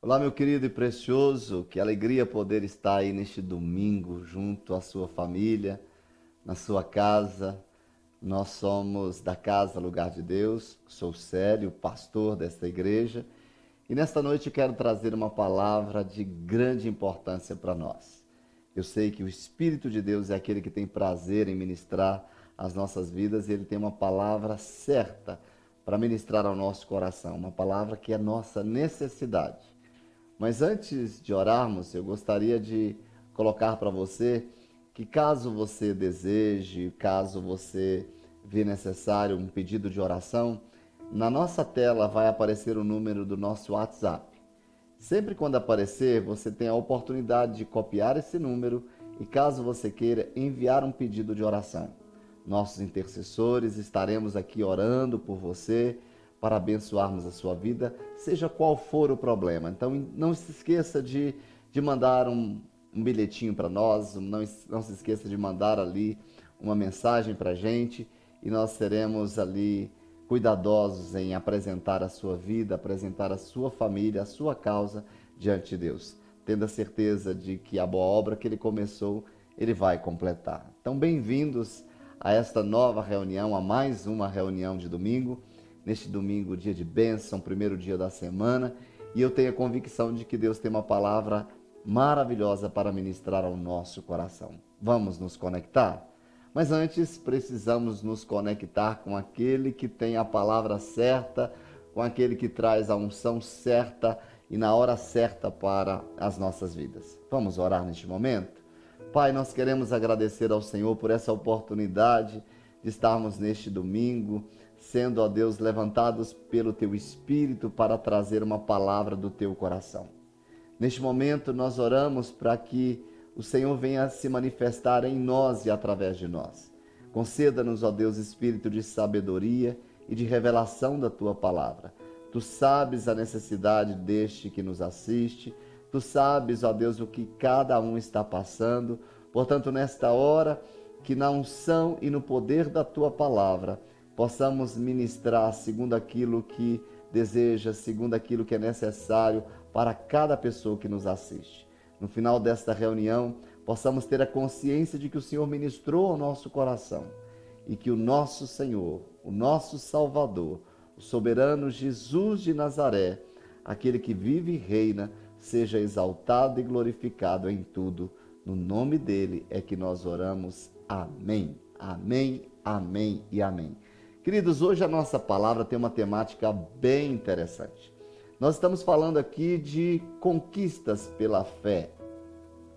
Olá, meu querido e precioso, que alegria poder estar aí neste domingo junto à sua família, na sua casa. Nós somos da Casa Lugar de Deus, sou Célio, pastor desta igreja, e nesta noite quero trazer uma palavra de grande importância para nós. Eu sei que o Espírito de Deus é aquele que tem prazer em ministrar as nossas vidas e ele tem uma palavra certa para ministrar ao nosso coração, uma palavra que é nossa necessidade. Mas antes de orarmos, eu gostaria de colocar para você que caso você deseje, caso você vê necessário um pedido de oração, na nossa tela vai aparecer o número do nosso WhatsApp. Sempre quando aparecer, você tem a oportunidade de copiar esse número e caso você queira enviar um pedido de oração. Nossos intercessores estaremos aqui orando por você para abençoarmos a sua vida, seja qual for o problema. Então, não se esqueça de, de mandar um, um bilhetinho para nós, não, não se esqueça de mandar ali uma mensagem para a gente e nós seremos ali cuidadosos em apresentar a sua vida, apresentar a sua família, a sua causa diante de Deus, tendo a certeza de que a boa obra que ele começou, ele vai completar. Então, bem-vindos a esta nova reunião, a mais uma reunião de domingo neste domingo, dia de bênção, primeiro dia da semana, e eu tenho a convicção de que Deus tem uma palavra maravilhosa para ministrar ao nosso coração. Vamos nos conectar? Mas antes precisamos nos conectar com aquele que tem a palavra certa, com aquele que traz a unção certa e na hora certa para as nossas vidas. Vamos orar neste momento? Pai, nós queremos agradecer ao Senhor por essa oportunidade de estarmos neste domingo sendo, ó Deus, levantados pelo teu Espírito para trazer uma palavra do teu coração. Neste momento, nós oramos para que o Senhor venha se manifestar em nós e através de nós. Conceda-nos, ó Deus, espírito de sabedoria e de revelação da tua palavra. Tu sabes a necessidade deste que nos assiste, tu sabes, ó Deus, o que cada um está passando. Portanto, nesta hora, que na unção e no poder da tua palavra, possamos ministrar segundo aquilo que deseja, segundo aquilo que é necessário para cada pessoa que nos assiste. No final desta reunião, possamos ter a consciência de que o Senhor ministrou ao nosso coração e que o nosso Senhor, o nosso Salvador, o soberano Jesus de Nazaré, aquele que vive e reina, seja exaltado e glorificado em tudo. No nome dele é que nós oramos. Amém. Amém. Amém e amém. Queridos, hoje a nossa palavra tem uma temática bem interessante. Nós estamos falando aqui de conquistas pela fé.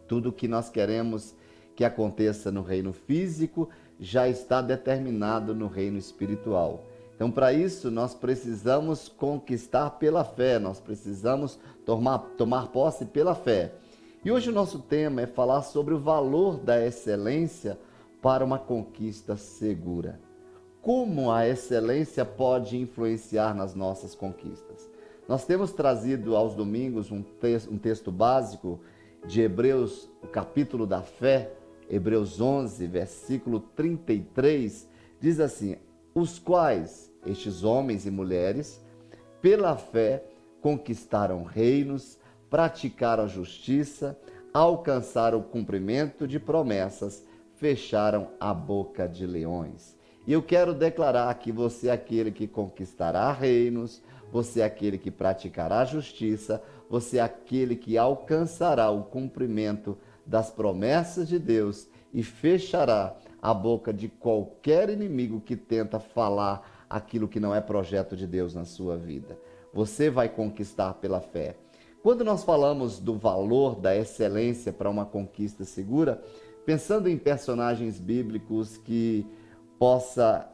Tudo que nós queremos que aconteça no reino físico já está determinado no reino espiritual. Então, para isso, nós precisamos conquistar pela fé, nós precisamos tomar, tomar posse pela fé. E hoje o nosso tema é falar sobre o valor da excelência para uma conquista segura como a excelência pode influenciar nas nossas conquistas. Nós temos trazido aos domingos um, te um texto básico de Hebreus, o capítulo da fé, Hebreus 11, versículo 33, diz assim: Os quais, estes homens e mulheres, pela fé, conquistaram reinos, praticaram justiça, alcançaram o cumprimento de promessas, fecharam a boca de leões. E eu quero declarar que você é aquele que conquistará reinos, você é aquele que praticará justiça, você é aquele que alcançará o cumprimento das promessas de Deus e fechará a boca de qualquer inimigo que tenta falar aquilo que não é projeto de Deus na sua vida. Você vai conquistar pela fé. Quando nós falamos do valor da excelência para uma conquista segura, pensando em personagens bíblicos que possa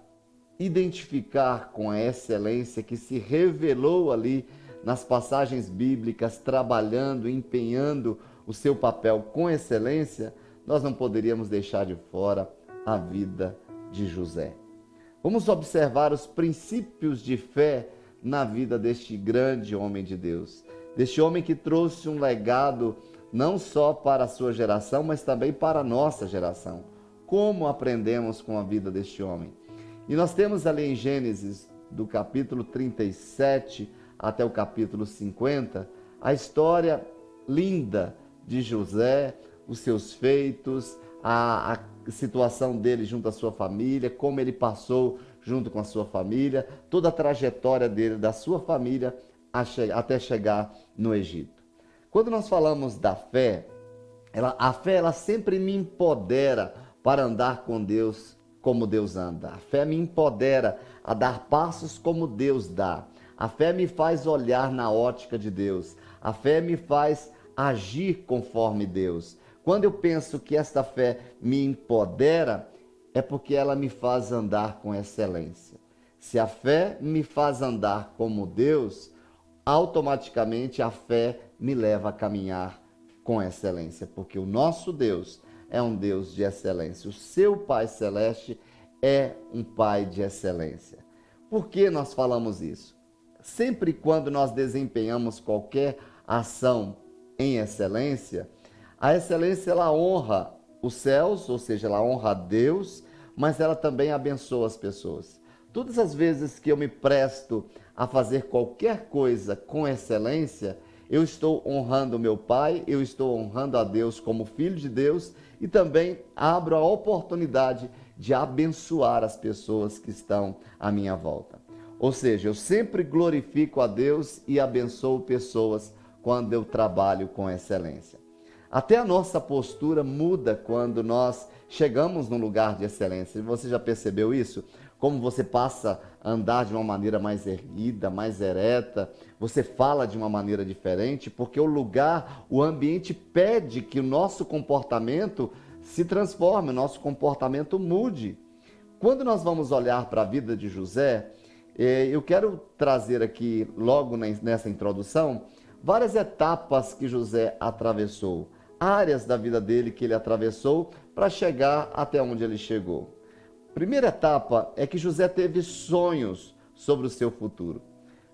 identificar com a excelência que se revelou ali nas passagens bíblicas, trabalhando, empenhando o seu papel com excelência, nós não poderíamos deixar de fora a vida de José. Vamos observar os princípios de fé na vida deste grande homem de Deus, deste homem que trouxe um legado não só para a sua geração, mas também para a nossa geração como aprendemos com a vida deste homem. E nós temos ali em Gênesis, do capítulo 37 até o capítulo 50, a história linda de José, os seus feitos, a, a situação dele junto à sua família, como ele passou junto com a sua família, toda a trajetória dele, da sua família, até chegar no Egito. Quando nós falamos da fé, ela, a fé ela sempre me empodera para andar com Deus como Deus anda. A fé me empodera a dar passos como Deus dá. A fé me faz olhar na ótica de Deus. A fé me faz agir conforme Deus. Quando eu penso que esta fé me empodera, é porque ela me faz andar com excelência. Se a fé me faz andar como Deus, automaticamente a fé me leva a caminhar com excelência, porque o nosso Deus é um Deus de excelência. O seu Pai Celeste é um Pai de excelência. Por que nós falamos isso? Sempre quando nós desempenhamos qualquer ação em excelência, a excelência ela honra os céus, ou seja, ela honra a Deus, mas ela também abençoa as pessoas. Todas as vezes que eu me presto a fazer qualquer coisa com excelência, eu estou honrando meu Pai, eu estou honrando a Deus como filho de Deus e também abro a oportunidade de abençoar as pessoas que estão à minha volta. Ou seja, eu sempre glorifico a Deus e abençoo pessoas quando eu trabalho com excelência. Até a nossa postura muda quando nós chegamos num lugar de excelência. Você já percebeu isso? Como você passa a andar de uma maneira mais erguida, mais ereta, você fala de uma maneira diferente, porque o lugar, o ambiente pede que o nosso comportamento se transforme, o nosso comportamento mude. Quando nós vamos olhar para a vida de José, eh, eu quero trazer aqui, logo nessa introdução, várias etapas que José atravessou, áreas da vida dele que ele atravessou para chegar até onde ele chegou. Primeira etapa é que José teve sonhos sobre o seu futuro.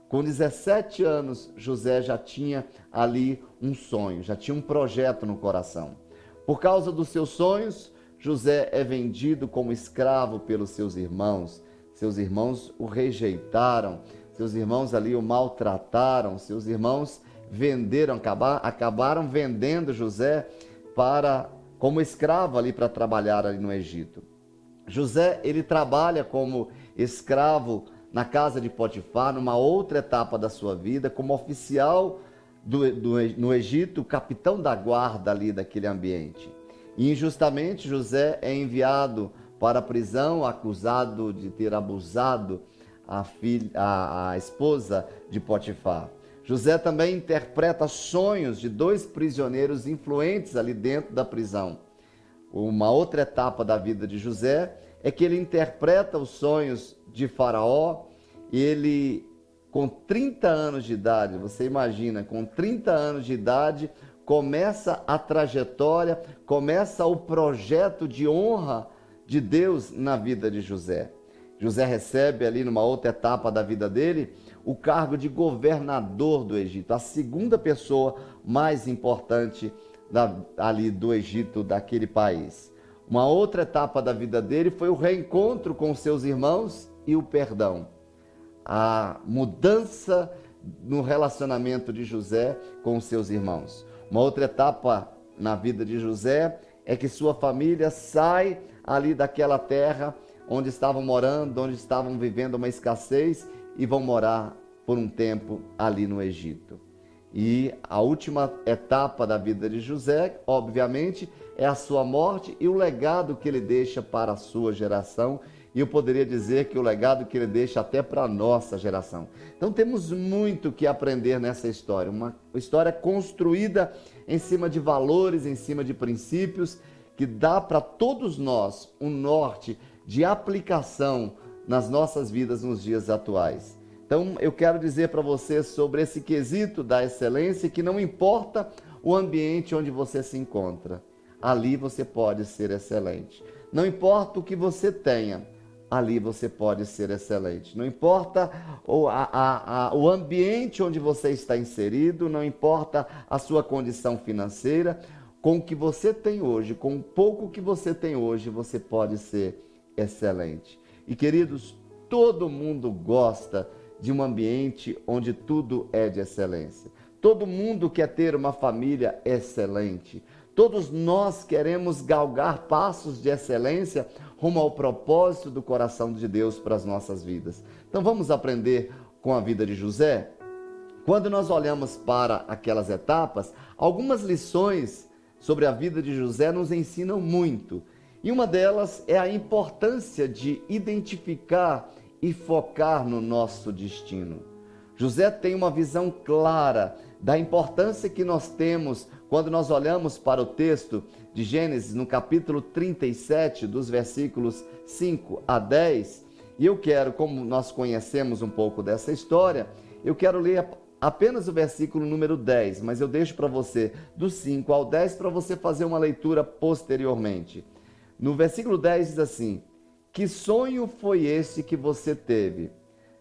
Com 17 anos, José já tinha ali um sonho, já tinha um projeto no coração. Por causa dos seus sonhos, José é vendido como escravo pelos seus irmãos. Seus irmãos o rejeitaram, seus irmãos ali o maltrataram, seus irmãos venderam, acabaram vendendo José para como escravo ali para trabalhar ali no Egito. José, ele trabalha como escravo na casa de Potifar, numa outra etapa da sua vida, como oficial do, do, no Egito, capitão da guarda ali daquele ambiente. E injustamente José é enviado para a prisão, acusado de ter abusado a, filha, a, a esposa de Potifar. José também interpreta sonhos de dois prisioneiros influentes ali dentro da prisão. Uma outra etapa da vida de José é que ele interpreta os sonhos de Faraó, ele com 30 anos de idade, você imagina, com 30 anos de idade, começa a trajetória, começa o projeto de honra de Deus na vida de José. José recebe ali numa outra etapa da vida dele o cargo de governador do Egito, a segunda pessoa mais importante da, ali do Egito, daquele país. Uma outra etapa da vida dele foi o reencontro com seus irmãos e o perdão. A mudança no relacionamento de José com seus irmãos. Uma outra etapa na vida de José é que sua família sai ali daquela terra onde estavam morando, onde estavam vivendo uma escassez e vão morar por um tempo ali no Egito. E a última etapa da vida de José, obviamente, é a sua morte e o legado que ele deixa para a sua geração. E eu poderia dizer que o legado que ele deixa até para a nossa geração. Então temos muito que aprender nessa história. Uma história construída em cima de valores, em cima de princípios, que dá para todos nós um norte de aplicação nas nossas vidas nos dias atuais. Então, eu quero dizer para você sobre esse quesito da excelência que não importa o ambiente onde você se encontra, ali você pode ser excelente. Não importa o que você tenha, ali você pode ser excelente. Não importa o, a, a, a, o ambiente onde você está inserido, não importa a sua condição financeira, com o que você tem hoje, com o pouco que você tem hoje, você pode ser excelente. E queridos, todo mundo gosta de um ambiente onde tudo é de excelência. Todo mundo quer ter uma família excelente. Todos nós queremos galgar passos de excelência rumo ao propósito do coração de Deus para as nossas vidas. Então vamos aprender com a vida de José? Quando nós olhamos para aquelas etapas, algumas lições sobre a vida de José nos ensinam muito. E uma delas é a importância de identificar e focar no nosso destino. José tem uma visão clara da importância que nós temos quando nós olhamos para o texto de Gênesis, no capítulo 37, dos versículos 5 a 10. E eu quero, como nós conhecemos um pouco dessa história, eu quero ler apenas o versículo número 10, mas eu deixo para você do 5 ao 10 para você fazer uma leitura posteriormente. No versículo 10 diz assim: Que sonho foi esse que você teve?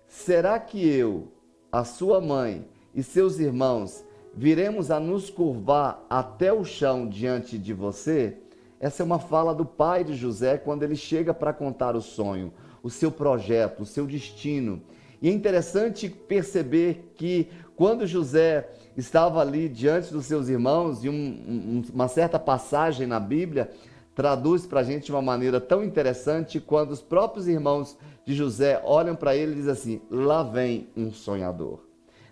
Será que eu, a sua mãe, e seus irmãos viremos a nos curvar até o chão diante de você? Essa é uma fala do pai de José quando ele chega para contar o sonho, o seu projeto, o seu destino. E é interessante perceber que quando José estava ali diante dos seus irmãos, e um, um, uma certa passagem na Bíblia traduz para a gente de uma maneira tão interessante, quando os próprios irmãos de José olham para ele e dizem assim: lá vem um sonhador.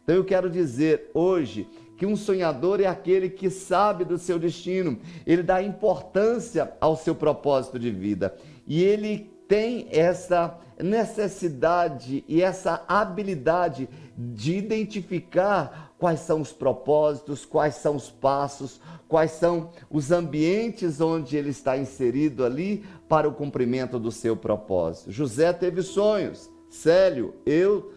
Então eu quero dizer hoje que um sonhador é aquele que sabe do seu destino, ele dá importância ao seu propósito de vida e ele tem essa necessidade e essa habilidade de identificar quais são os propósitos, quais são os passos, quais são os ambientes onde ele está inserido ali para o cumprimento do seu propósito. José teve sonhos, Célio, eu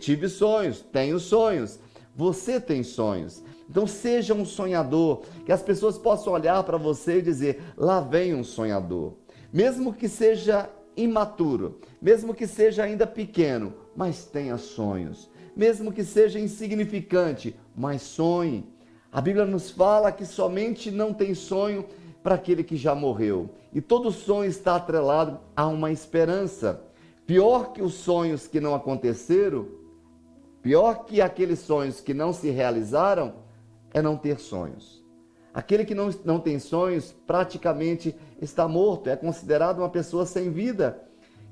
tive sonhos, tenho sonhos. Você tem sonhos. Então seja um sonhador, que as pessoas possam olhar para você e dizer: lá vem um sonhador. Mesmo que seja imaturo, mesmo que seja ainda pequeno, mas tenha sonhos. Mesmo que seja insignificante, mas sonhe. A Bíblia nos fala que somente não tem sonho para aquele que já morreu. E todo sonho está atrelado a uma esperança. Pior que os sonhos que não aconteceram, pior que aqueles sonhos que não se realizaram, é não ter sonhos. Aquele que não, não tem sonhos praticamente está morto, é considerado uma pessoa sem vida.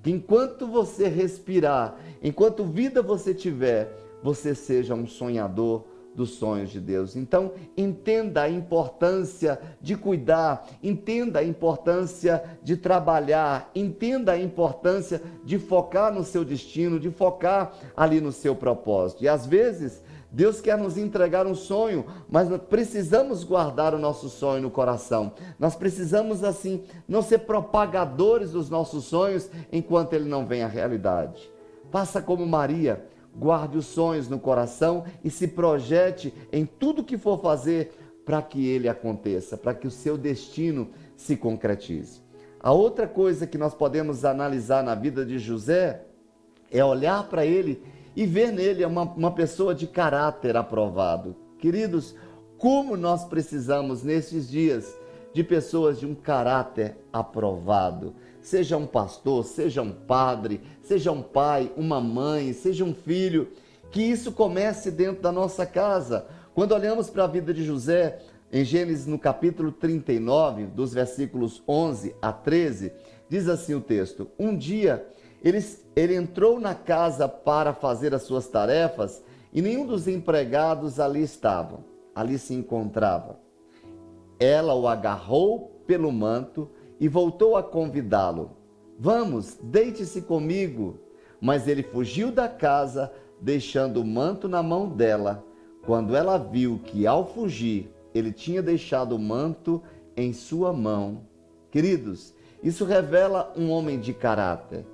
Que enquanto você respirar, enquanto vida você tiver, você seja um sonhador, dos sonhos de Deus. Então, entenda a importância de cuidar, entenda a importância de trabalhar, entenda a importância de focar no seu destino, de focar ali no seu propósito. E às vezes, Deus quer nos entregar um sonho, mas precisamos guardar o nosso sonho no coração. Nós precisamos, assim, não ser propagadores dos nossos sonhos enquanto ele não vem à realidade. Faça como Maria guarde os sonhos no coração e se projete em tudo que for fazer para que ele aconteça, para que o seu destino se concretize. A outra coisa que nós podemos analisar na vida de José é olhar para ele e ver nele uma, uma pessoa de caráter aprovado. Queridos, como nós precisamos nesses dias de pessoas de um caráter aprovado seja um pastor, seja um padre, seja um pai, uma mãe, seja um filho, que isso comece dentro da nossa casa. Quando olhamos para a vida de José, em Gênesis no capítulo 39, dos versículos 11 a 13, diz assim o texto: Um dia ele, ele entrou na casa para fazer as suas tarefas e nenhum dos empregados ali estavam, ali se encontrava. Ela o agarrou pelo manto e voltou a convidá-lo. Vamos, deite-se comigo. Mas ele fugiu da casa, deixando o manto na mão dela. Quando ela viu que ao fugir ele tinha deixado o manto em sua mão. Queridos, isso revela um homem de caráter.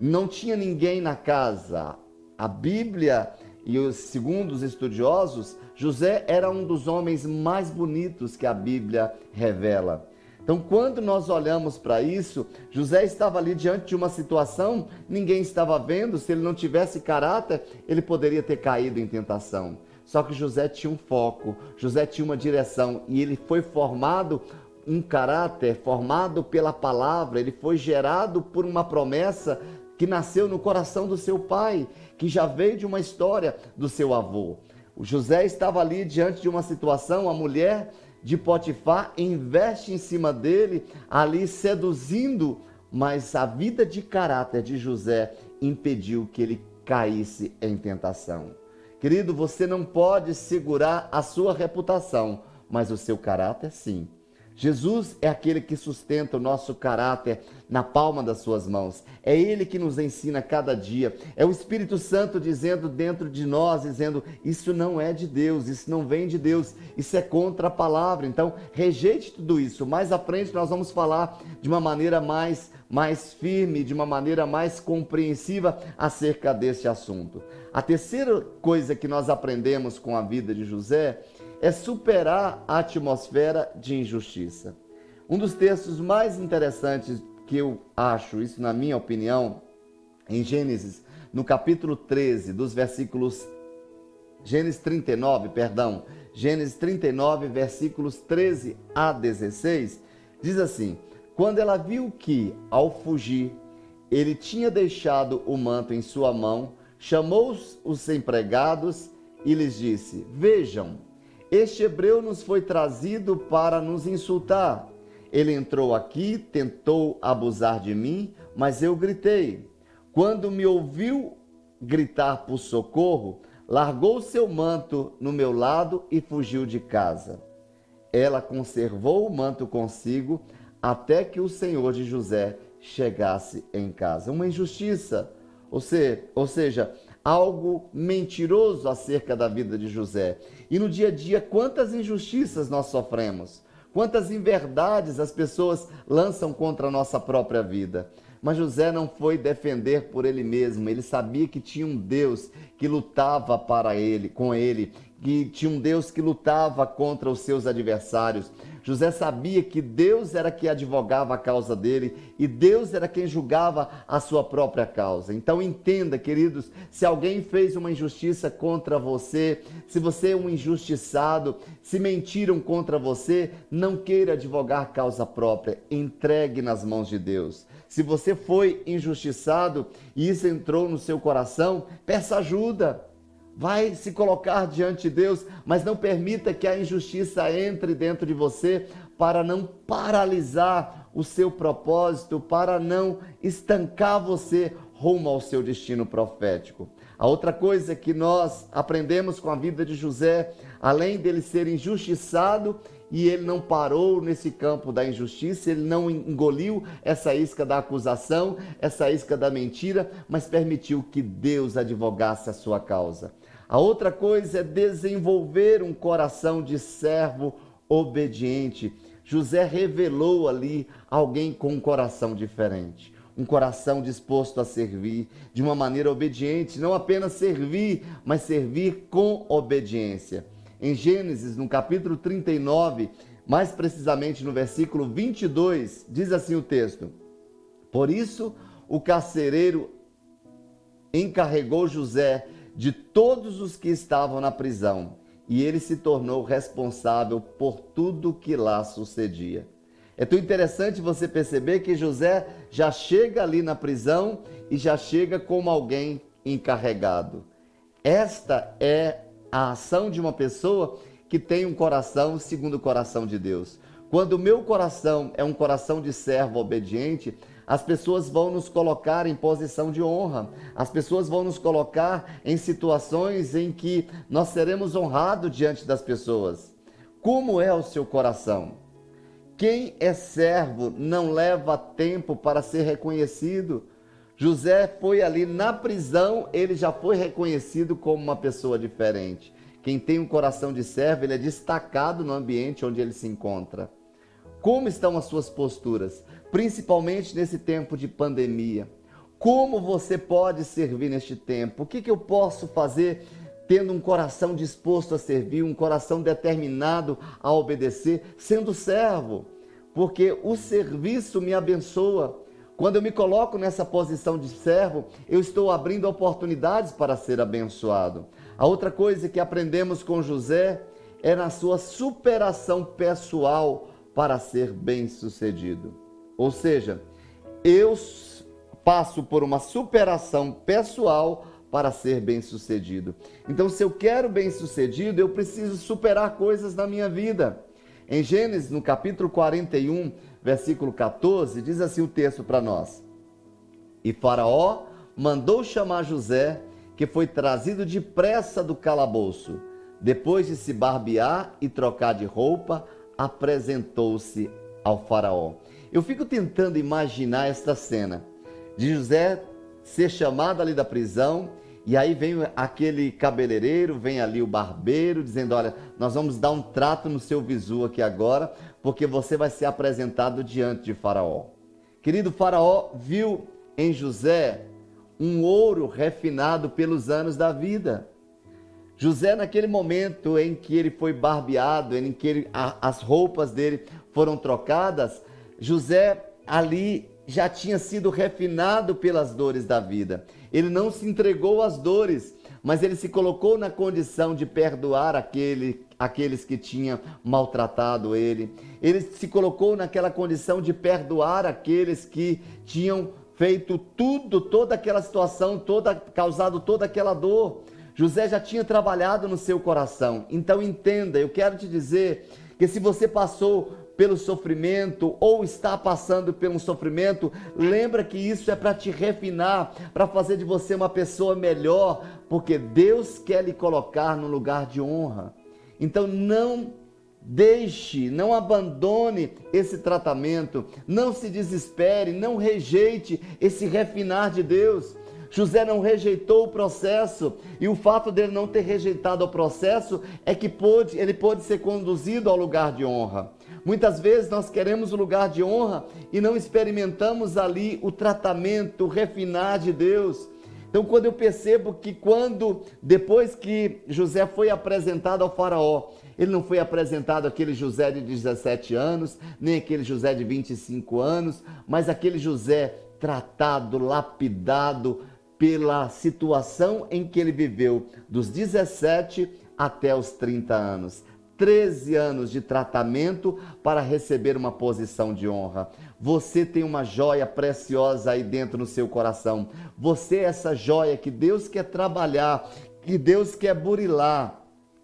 Não tinha ninguém na casa. A Bíblia e os segundo os estudiosos, José era um dos homens mais bonitos que a Bíblia revela. Então, quando nós olhamos para isso, José estava ali diante de uma situação, ninguém estava vendo, se ele não tivesse caráter, ele poderia ter caído em tentação. Só que José tinha um foco, José tinha uma direção e ele foi formado um caráter, formado pela palavra, ele foi gerado por uma promessa que nasceu no coração do seu pai, que já veio de uma história do seu avô. O José estava ali diante de uma situação, a mulher de Potifar investe em cima dele, ali seduzindo, mas a vida de caráter de José impediu que ele caísse em tentação. Querido, você não pode segurar a sua reputação, mas o seu caráter sim. Jesus é aquele que sustenta o nosso caráter na palma das suas mãos. É ele que nos ensina cada dia. É o Espírito Santo dizendo dentro de nós, dizendo: isso não é de Deus, isso não vem de Deus, isso é contra a palavra. Então, rejeite tudo isso. Mais à frente nós vamos falar de uma maneira mais mais firme, de uma maneira mais compreensiva acerca desse assunto. A terceira coisa que nós aprendemos com a vida de José é superar a atmosfera de injustiça. Um dos textos mais interessantes que eu acho, isso na minha opinião, em Gênesis, no capítulo 13, dos versículos Gênesis 39, perdão, Gênesis 39, versículos 13 a 16, diz assim: Quando ela viu que, ao fugir, ele tinha deixado o manto em sua mão, chamou os empregados e lhes disse: Vejam, este hebreu nos foi trazido para nos insultar. Ele entrou aqui, tentou abusar de mim, mas eu gritei. Quando me ouviu gritar por socorro, largou seu manto no meu lado e fugiu de casa. Ela conservou o manto consigo até que o senhor de José chegasse em casa. Uma injustiça, ou seja, ou seja algo mentiroso acerca da vida de José. E no dia a dia, quantas injustiças nós sofremos, quantas inverdades as pessoas lançam contra a nossa própria vida. Mas José não foi defender por ele mesmo, ele sabia que tinha um Deus que lutava para ele, com ele, que tinha um Deus que lutava contra os seus adversários. José sabia que Deus era quem advogava a causa dele e Deus era quem julgava a sua própria causa. Então entenda, queridos, se alguém fez uma injustiça contra você, se você é um injustiçado, se mentiram contra você, não queira advogar causa própria, entregue nas mãos de Deus. Se você foi injustiçado e isso entrou no seu coração, peça ajuda. Vai se colocar diante de Deus, mas não permita que a injustiça entre dentro de você para não paralisar o seu propósito, para não estancar você rumo ao seu destino profético. A outra coisa que nós aprendemos com a vida de José, além dele ser injustiçado e ele não parou nesse campo da injustiça, ele não engoliu essa isca da acusação, essa isca da mentira, mas permitiu que Deus advogasse a sua causa. A outra coisa é desenvolver um coração de servo obediente. José revelou ali alguém com um coração diferente, um coração disposto a servir de uma maneira obediente, não apenas servir, mas servir com obediência. Em Gênesis, no capítulo 39, mais precisamente no versículo 22, diz assim o texto: Por isso o carcereiro encarregou José de todos os que estavam na prisão, e ele se tornou responsável por tudo que lá sucedia. É tão interessante você perceber que José já chega ali na prisão e já chega como alguém encarregado. Esta é a ação de uma pessoa que tem um coração segundo o coração de Deus. Quando o meu coração é um coração de servo obediente, as pessoas vão nos colocar em posição de honra, as pessoas vão nos colocar em situações em que nós seremos honrados diante das pessoas. Como é o seu coração? Quem é servo não leva tempo para ser reconhecido. José foi ali na prisão, ele já foi reconhecido como uma pessoa diferente. Quem tem um coração de servo, ele é destacado no ambiente onde ele se encontra. Como estão as suas posturas, principalmente nesse tempo de pandemia? Como você pode servir neste tempo? O que, que eu posso fazer tendo um coração disposto a servir, um coração determinado a obedecer, sendo servo? Porque o serviço me abençoa. Quando eu me coloco nessa posição de servo, eu estou abrindo oportunidades para ser abençoado. A outra coisa que aprendemos com José é na sua superação pessoal para ser bem-sucedido. Ou seja, eu passo por uma superação pessoal para ser bem-sucedido. Então, se eu quero bem-sucedido, eu preciso superar coisas na minha vida. Em Gênesis, no capítulo 41, versículo 14, diz assim o texto para nós: E Faraó mandou chamar José, que foi trazido depressa do calabouço. Depois de se barbear e trocar de roupa, apresentou-se ao Faraó. Eu fico tentando imaginar esta cena de José ser chamado ali da prisão e aí vem aquele cabeleireiro, vem ali o barbeiro, dizendo: Olha, nós vamos dar um trato no seu visu aqui agora, porque você vai ser apresentado diante de Faraó. Querido Faraó viu em José um ouro refinado pelos anos da vida. José, naquele momento em que ele foi barbeado, em que ele, a, as roupas dele foram trocadas, José ali já tinha sido refinado pelas dores da vida. Ele não se entregou às dores, mas ele se colocou na condição de perdoar aquele, aqueles que tinham maltratado ele. Ele se colocou naquela condição de perdoar aqueles que tinham feito tudo, toda aquela situação, toda causado toda aquela dor. José já tinha trabalhado no seu coração. Então entenda, eu quero te dizer que se você passou pelo sofrimento ou está passando pelo sofrimento, lembra que isso é para te refinar, para fazer de você uma pessoa melhor, porque Deus quer lhe colocar no lugar de honra. Então não deixe, não abandone esse tratamento, não se desespere, não rejeite esse refinar de Deus. José não rejeitou o processo e o fato dele não ter rejeitado o processo é que pôde, ele pôde ser conduzido ao lugar de honra. Muitas vezes nós queremos o lugar de honra e não experimentamos ali o tratamento, o refinar de Deus. Então, quando eu percebo que quando depois que José foi apresentado ao faraó, ele não foi apresentado aquele José de 17 anos, nem aquele José de 25 anos, mas aquele José tratado, lapidado pela situação em que ele viveu dos 17 até os 30 anos. 13 anos de tratamento para receber uma posição de honra. Você tem uma joia preciosa aí dentro no seu coração. Você é essa joia que Deus quer trabalhar, que Deus quer burilar,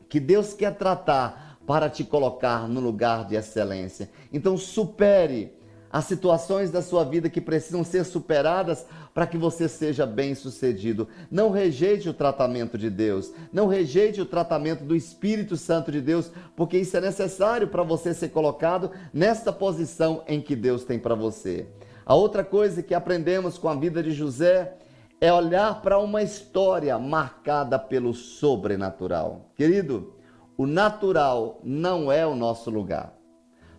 que Deus quer tratar para te colocar no lugar de excelência. Então supere as situações da sua vida que precisam ser superadas para que você seja bem-sucedido. Não rejeite o tratamento de Deus, não rejeite o tratamento do Espírito Santo de Deus, porque isso é necessário para você ser colocado nesta posição em que Deus tem para você. A outra coisa que aprendemos com a vida de José é olhar para uma história marcada pelo sobrenatural. Querido, o natural não é o nosso lugar.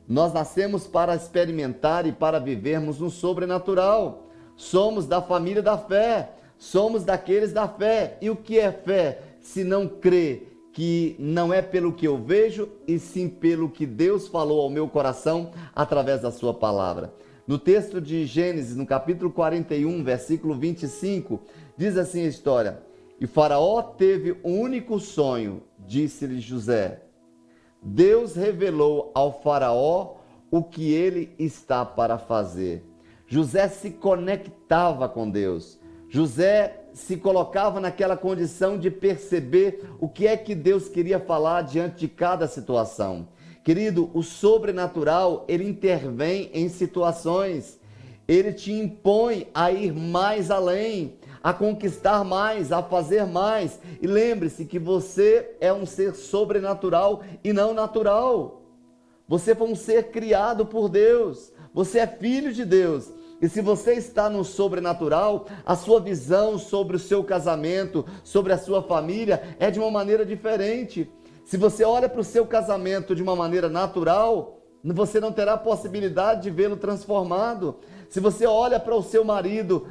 Nós nascemos para experimentar e para vivermos no sobrenatural. Somos da família da fé, somos daqueles da fé. E o que é fé? Se não crê que não é pelo que eu vejo, e sim pelo que Deus falou ao meu coração através da sua palavra. No texto de Gênesis, no capítulo 41, versículo 25, diz assim a história: E Faraó teve um único sonho, disse-lhe José Deus revelou ao Faraó o que ele está para fazer. José se conectava com Deus. José se colocava naquela condição de perceber o que é que Deus queria falar diante de cada situação. Querido, o sobrenatural, ele intervém em situações. Ele te impõe a ir mais além a conquistar mais, a fazer mais. E lembre-se que você é um ser sobrenatural e não natural. Você foi um ser criado por Deus. Você é filho de Deus. E se você está no sobrenatural, a sua visão sobre o seu casamento, sobre a sua família, é de uma maneira diferente. Se você olha para o seu casamento de uma maneira natural, você não terá possibilidade de vê-lo transformado. Se você olha para o seu marido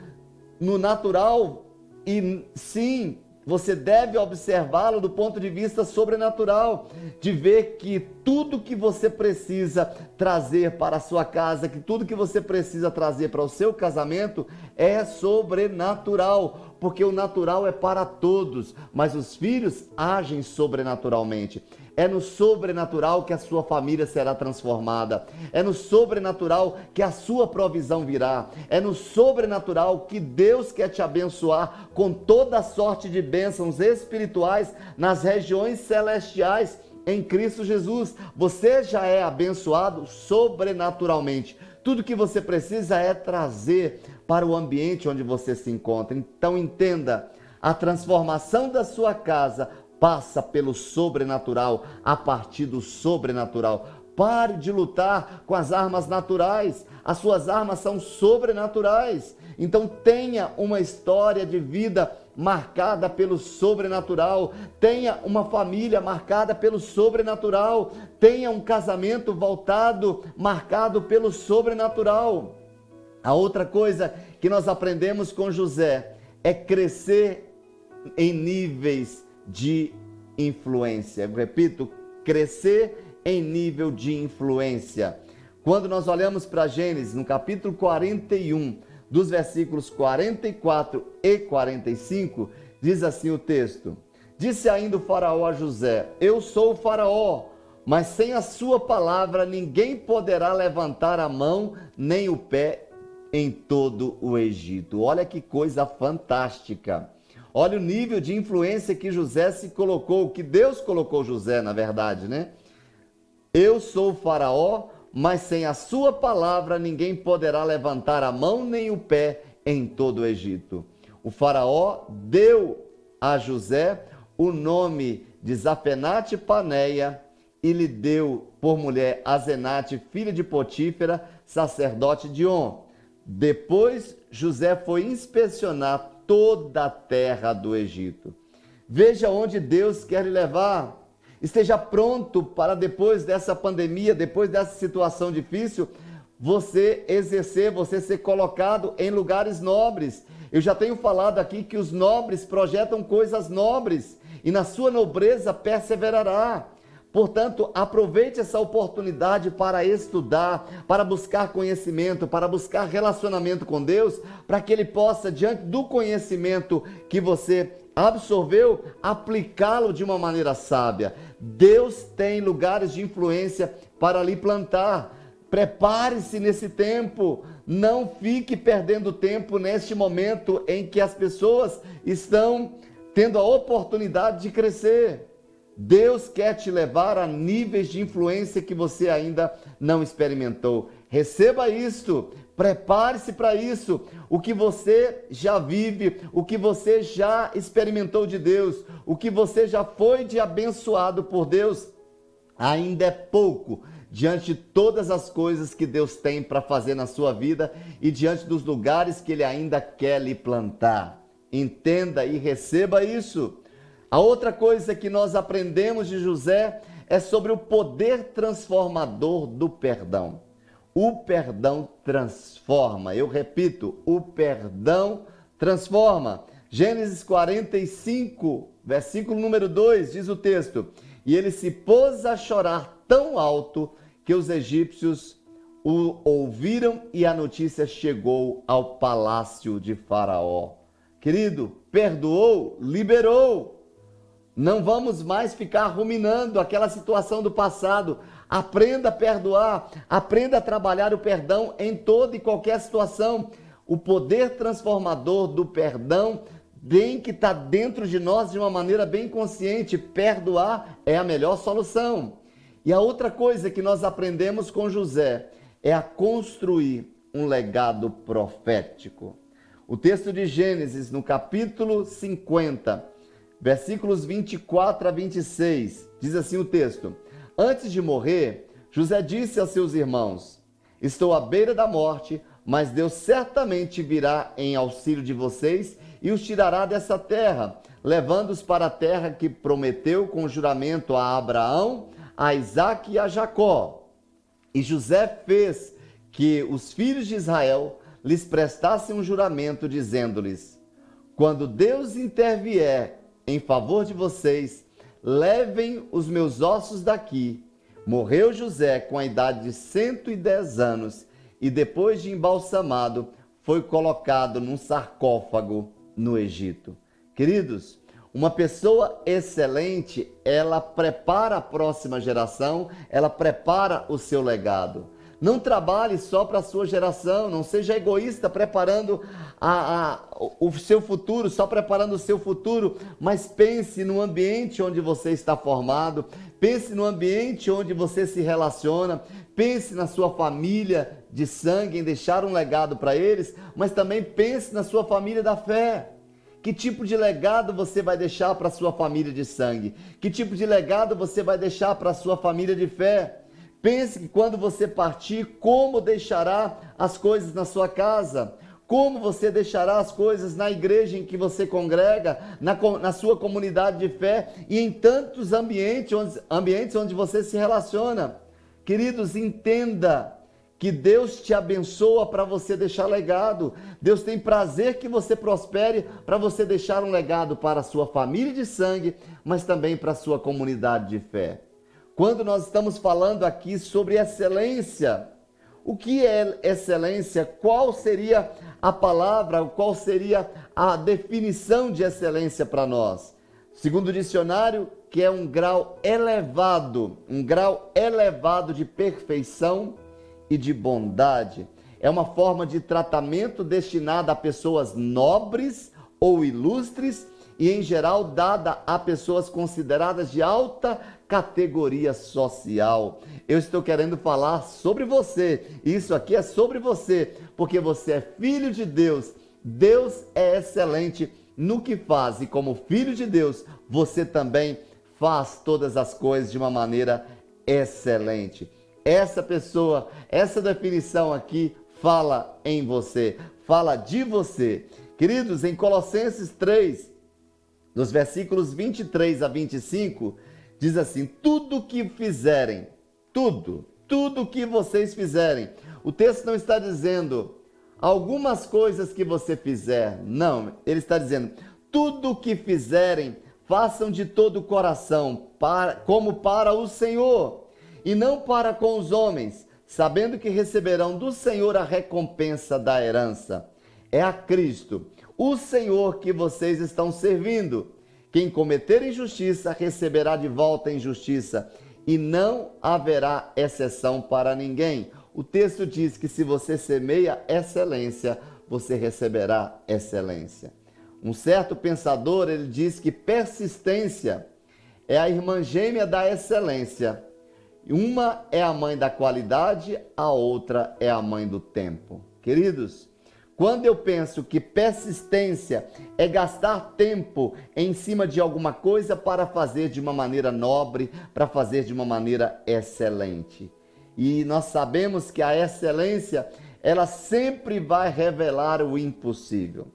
no natural e sim, você deve observá-lo do ponto de vista sobrenatural, de ver que tudo que você precisa trazer para a sua casa, que tudo que você precisa trazer para o seu casamento é sobrenatural, porque o natural é para todos, mas os filhos agem sobrenaturalmente. É no sobrenatural que a sua família será transformada. É no sobrenatural que a sua provisão virá. É no sobrenatural que Deus quer te abençoar com toda sorte de bênçãos espirituais nas regiões celestiais em Cristo Jesus. Você já é abençoado sobrenaturalmente. Tudo que você precisa é trazer para o ambiente onde você se encontra. Então entenda, a transformação da sua casa passa pelo sobrenatural, a partir do sobrenatural. Pare de lutar com as armas naturais. As suas armas são sobrenaturais. Então tenha uma história de vida marcada pelo sobrenatural, tenha uma família marcada pelo sobrenatural, tenha um casamento voltado, marcado pelo sobrenatural. A outra coisa que nós aprendemos com José é crescer em níveis de influência. Eu repito, crescer em nível de influência. Quando nós olhamos para Gênesis, no capítulo 41, dos versículos 44 e 45, diz assim o texto: Disse ainda o Faraó a José: Eu sou o Faraó, mas sem a sua palavra ninguém poderá levantar a mão nem o pé em todo o Egito. Olha que coisa fantástica. Olha o nível de influência que José se colocou, que Deus colocou José, na verdade, né? Eu sou o Faraó, mas sem a sua palavra ninguém poderá levantar a mão nem o pé em todo o Egito. O Faraó deu a José o nome de Zafenate Paneia e lhe deu por mulher Azenate, filha de Potífera, sacerdote de On. Depois José foi inspecionar toda a terra do Egito. Veja onde Deus quer lhe levar. Esteja pronto para depois dessa pandemia, depois dessa situação difícil, você exercer, você ser colocado em lugares nobres. Eu já tenho falado aqui que os nobres projetam coisas nobres e na sua nobreza perseverará. Portanto, aproveite essa oportunidade para estudar, para buscar conhecimento, para buscar relacionamento com Deus, para que Ele possa, diante do conhecimento que você absorveu, aplicá-lo de uma maneira sábia. Deus tem lugares de influência para lhe plantar. Prepare-se nesse tempo. Não fique perdendo tempo neste momento em que as pessoas estão tendo a oportunidade de crescer. Deus quer te levar a níveis de influência que você ainda não experimentou. Receba isto, prepare-se para isso. O que você já vive, o que você já experimentou de Deus, o que você já foi de abençoado por Deus, ainda é pouco diante de todas as coisas que Deus tem para fazer na sua vida e diante dos lugares que Ele ainda quer lhe plantar. Entenda e receba isso. A outra coisa que nós aprendemos de José é sobre o poder transformador do perdão. O perdão transforma. Eu repito, o perdão transforma. Gênesis 45, versículo número 2, diz o texto: E ele se pôs a chorar tão alto que os egípcios o ouviram e a notícia chegou ao palácio de Faraó. Querido, perdoou, liberou. Não vamos mais ficar ruminando aquela situação do passado. Aprenda a perdoar, aprenda a trabalhar o perdão em toda e qualquer situação. O poder transformador do perdão tem que estar dentro de nós de uma maneira bem consciente. Perdoar é a melhor solução. E a outra coisa que nós aprendemos com José é a construir um legado profético. O texto de Gênesis, no capítulo 50, versículos 24 a 26. Diz assim o texto: Antes de morrer, José disse aos seus irmãos: Estou à beira da morte, mas Deus certamente virá em auxílio de vocês e os tirará dessa terra, levando-os para a terra que prometeu com juramento a Abraão, a Isaque e a Jacó. E José fez que os filhos de Israel lhes prestassem um juramento, dizendo-lhes: Quando Deus intervier em favor de vocês, levem os meus ossos daqui. Morreu José com a idade de 110 anos e depois de embalsamado, foi colocado num sarcófago no Egito. Queridos, uma pessoa excelente, ela prepara a próxima geração, ela prepara o seu legado. Não trabalhe só para a sua geração, não seja egoísta preparando a, a, o seu futuro, só preparando o seu futuro, mas pense no ambiente onde você está formado, pense no ambiente onde você se relaciona, pense na sua família de sangue, em deixar um legado para eles, mas também pense na sua família da fé. Que tipo de legado você vai deixar para sua família de sangue? Que tipo de legado você vai deixar para sua família de fé? Pense que quando você partir, como deixará as coisas na sua casa? Como você deixará as coisas na igreja em que você congrega, na, na sua comunidade de fé e em tantos ambientes onde, ambientes onde você se relaciona? Queridos, entenda que Deus te abençoa para você deixar legado. Deus tem prazer que você prospere para você deixar um legado para a sua família de sangue, mas também para a sua comunidade de fé. Quando nós estamos falando aqui sobre excelência, o que é excelência? Qual seria a palavra, qual seria a definição de excelência para nós? Segundo o dicionário, que é um grau elevado, um grau elevado de perfeição e de bondade. É uma forma de tratamento destinada a pessoas nobres ou ilustres e, em geral, dada a pessoas consideradas de alta categoria social. Eu estou querendo falar sobre você. Isso aqui é sobre você, porque você é filho de Deus. Deus é excelente no que faz e, como filho de Deus, você também faz todas as coisas de uma maneira excelente. Essa pessoa, essa definição aqui fala em você, fala de você. Queridos, em Colossenses 3, nos versículos 23 a 25, diz assim: Tudo que fizerem, tudo, tudo que vocês fizerem. O texto não está dizendo algumas coisas que você fizer, não, ele está dizendo: tudo que fizerem, façam de todo o coração, para, como para o Senhor e não para com os homens, sabendo que receberão do Senhor a recompensa da herança. É a Cristo, o Senhor que vocês estão servindo. Quem cometer injustiça receberá de volta a injustiça, e não haverá exceção para ninguém. O texto diz que se você semeia excelência, você receberá excelência. Um certo pensador, ele diz que persistência é a irmã gêmea da excelência. Uma é a mãe da qualidade, a outra é a mãe do tempo. Queridos, quando eu penso que persistência é gastar tempo em cima de alguma coisa para fazer de uma maneira nobre, para fazer de uma maneira excelente. E nós sabemos que a excelência, ela sempre vai revelar o impossível.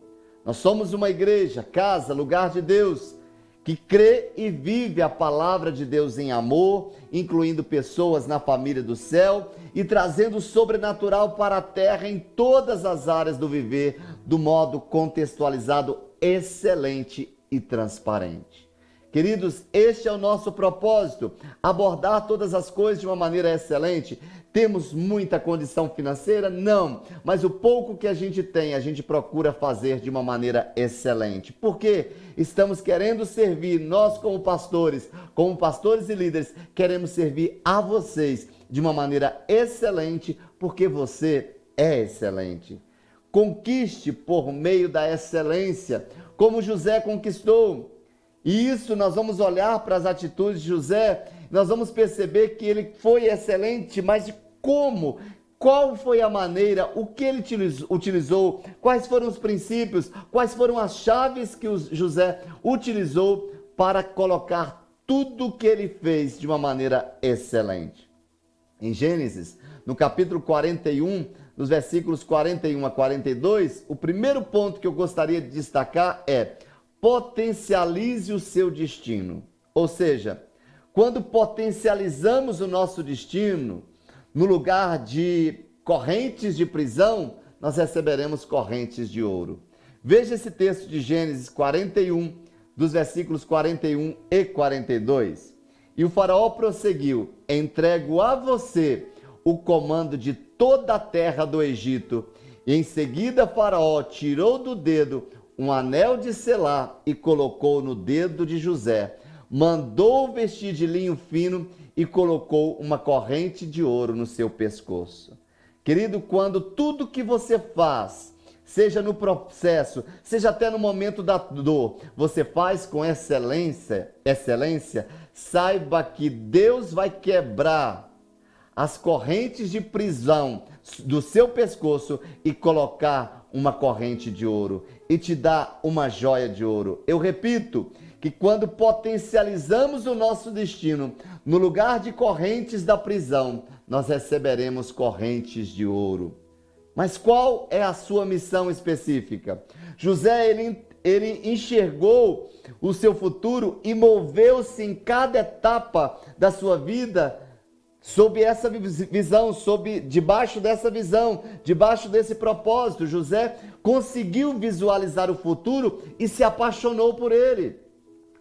Nós somos uma igreja, casa, lugar de Deus que crê e vive a palavra de Deus em amor, incluindo pessoas na família do céu e trazendo o sobrenatural para a terra em todas as áreas do viver, do modo contextualizado, excelente e transparente. Queridos, este é o nosso propósito: abordar todas as coisas de uma maneira excelente, temos muita condição financeira? Não, mas o pouco que a gente tem, a gente procura fazer de uma maneira excelente. Porque estamos querendo servir, nós como pastores, como pastores e líderes, queremos servir a vocês de uma maneira excelente, porque você é excelente. Conquiste por meio da excelência, como José conquistou. E isso nós vamos olhar para as atitudes de José, nós vamos perceber que ele foi excelente, mas de como, qual foi a maneira, o que ele utilizou, quais foram os princípios, quais foram as chaves que José utilizou para colocar tudo o que ele fez de uma maneira excelente. Em Gênesis, no capítulo 41, nos versículos 41 a 42, o primeiro ponto que eu gostaria de destacar é: potencialize o seu destino. Ou seja, quando potencializamos o nosso destino, no lugar de correntes de prisão, nós receberemos correntes de ouro. Veja esse texto de Gênesis 41, dos versículos 41 e 42. E o Faraó prosseguiu: Entrego a você o comando de toda a terra do Egito. E em seguida, Faraó tirou do dedo um anel de selar e colocou no dedo de José. Mandou vestir de linho fino e colocou uma corrente de ouro no seu pescoço. Querido, quando tudo que você faz, seja no processo, seja até no momento da dor, você faz com excelência, excelência, saiba que Deus vai quebrar as correntes de prisão do seu pescoço e colocar uma corrente de ouro e te dar uma joia de ouro. Eu repito que quando potencializamos o nosso destino, no lugar de correntes da prisão, nós receberemos correntes de ouro. Mas qual é a sua missão específica? José, ele, ele enxergou o seu futuro e moveu-se em cada etapa da sua vida sob essa visão, sob debaixo dessa visão, debaixo desse propósito. José conseguiu visualizar o futuro e se apaixonou por ele.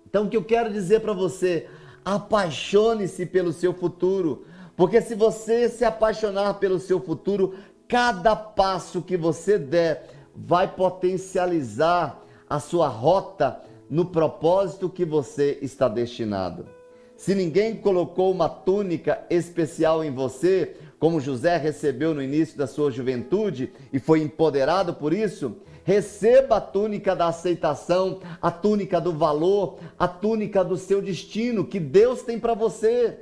Então, o que eu quero dizer para você, apaixone-se pelo seu futuro, porque se você se apaixonar pelo seu futuro, cada passo que você der vai potencializar a sua rota no propósito que você está destinado. Se ninguém colocou uma túnica especial em você, como José recebeu no início da sua juventude e foi empoderado por isso, receba a túnica da aceitação, a túnica do valor, a túnica do seu destino que Deus tem para você.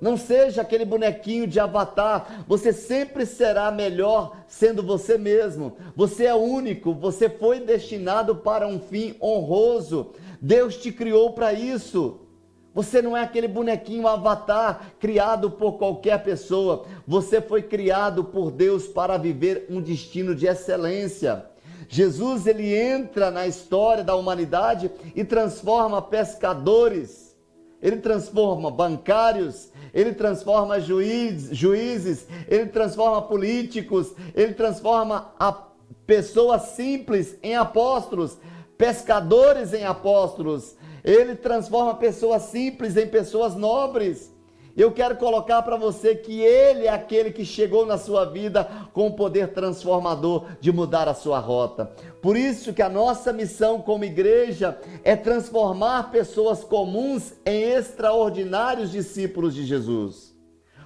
Não seja aquele bonequinho de avatar. Você sempre será melhor sendo você mesmo. Você é único. Você foi destinado para um fim honroso. Deus te criou para isso. Você não é aquele bonequinho avatar criado por qualquer pessoa. Você foi criado por Deus para viver um destino de excelência. Jesus ele entra na história da humanidade e transforma pescadores. Ele transforma bancários, ele transforma juiz, juízes, ele transforma políticos, ele transforma pessoas simples em apóstolos, pescadores em apóstolos, ele transforma pessoas simples em pessoas nobres. Eu quero colocar para você que Ele é aquele que chegou na sua vida com o poder transformador de mudar a sua rota. Por isso que a nossa missão como igreja é transformar pessoas comuns em extraordinários discípulos de Jesus.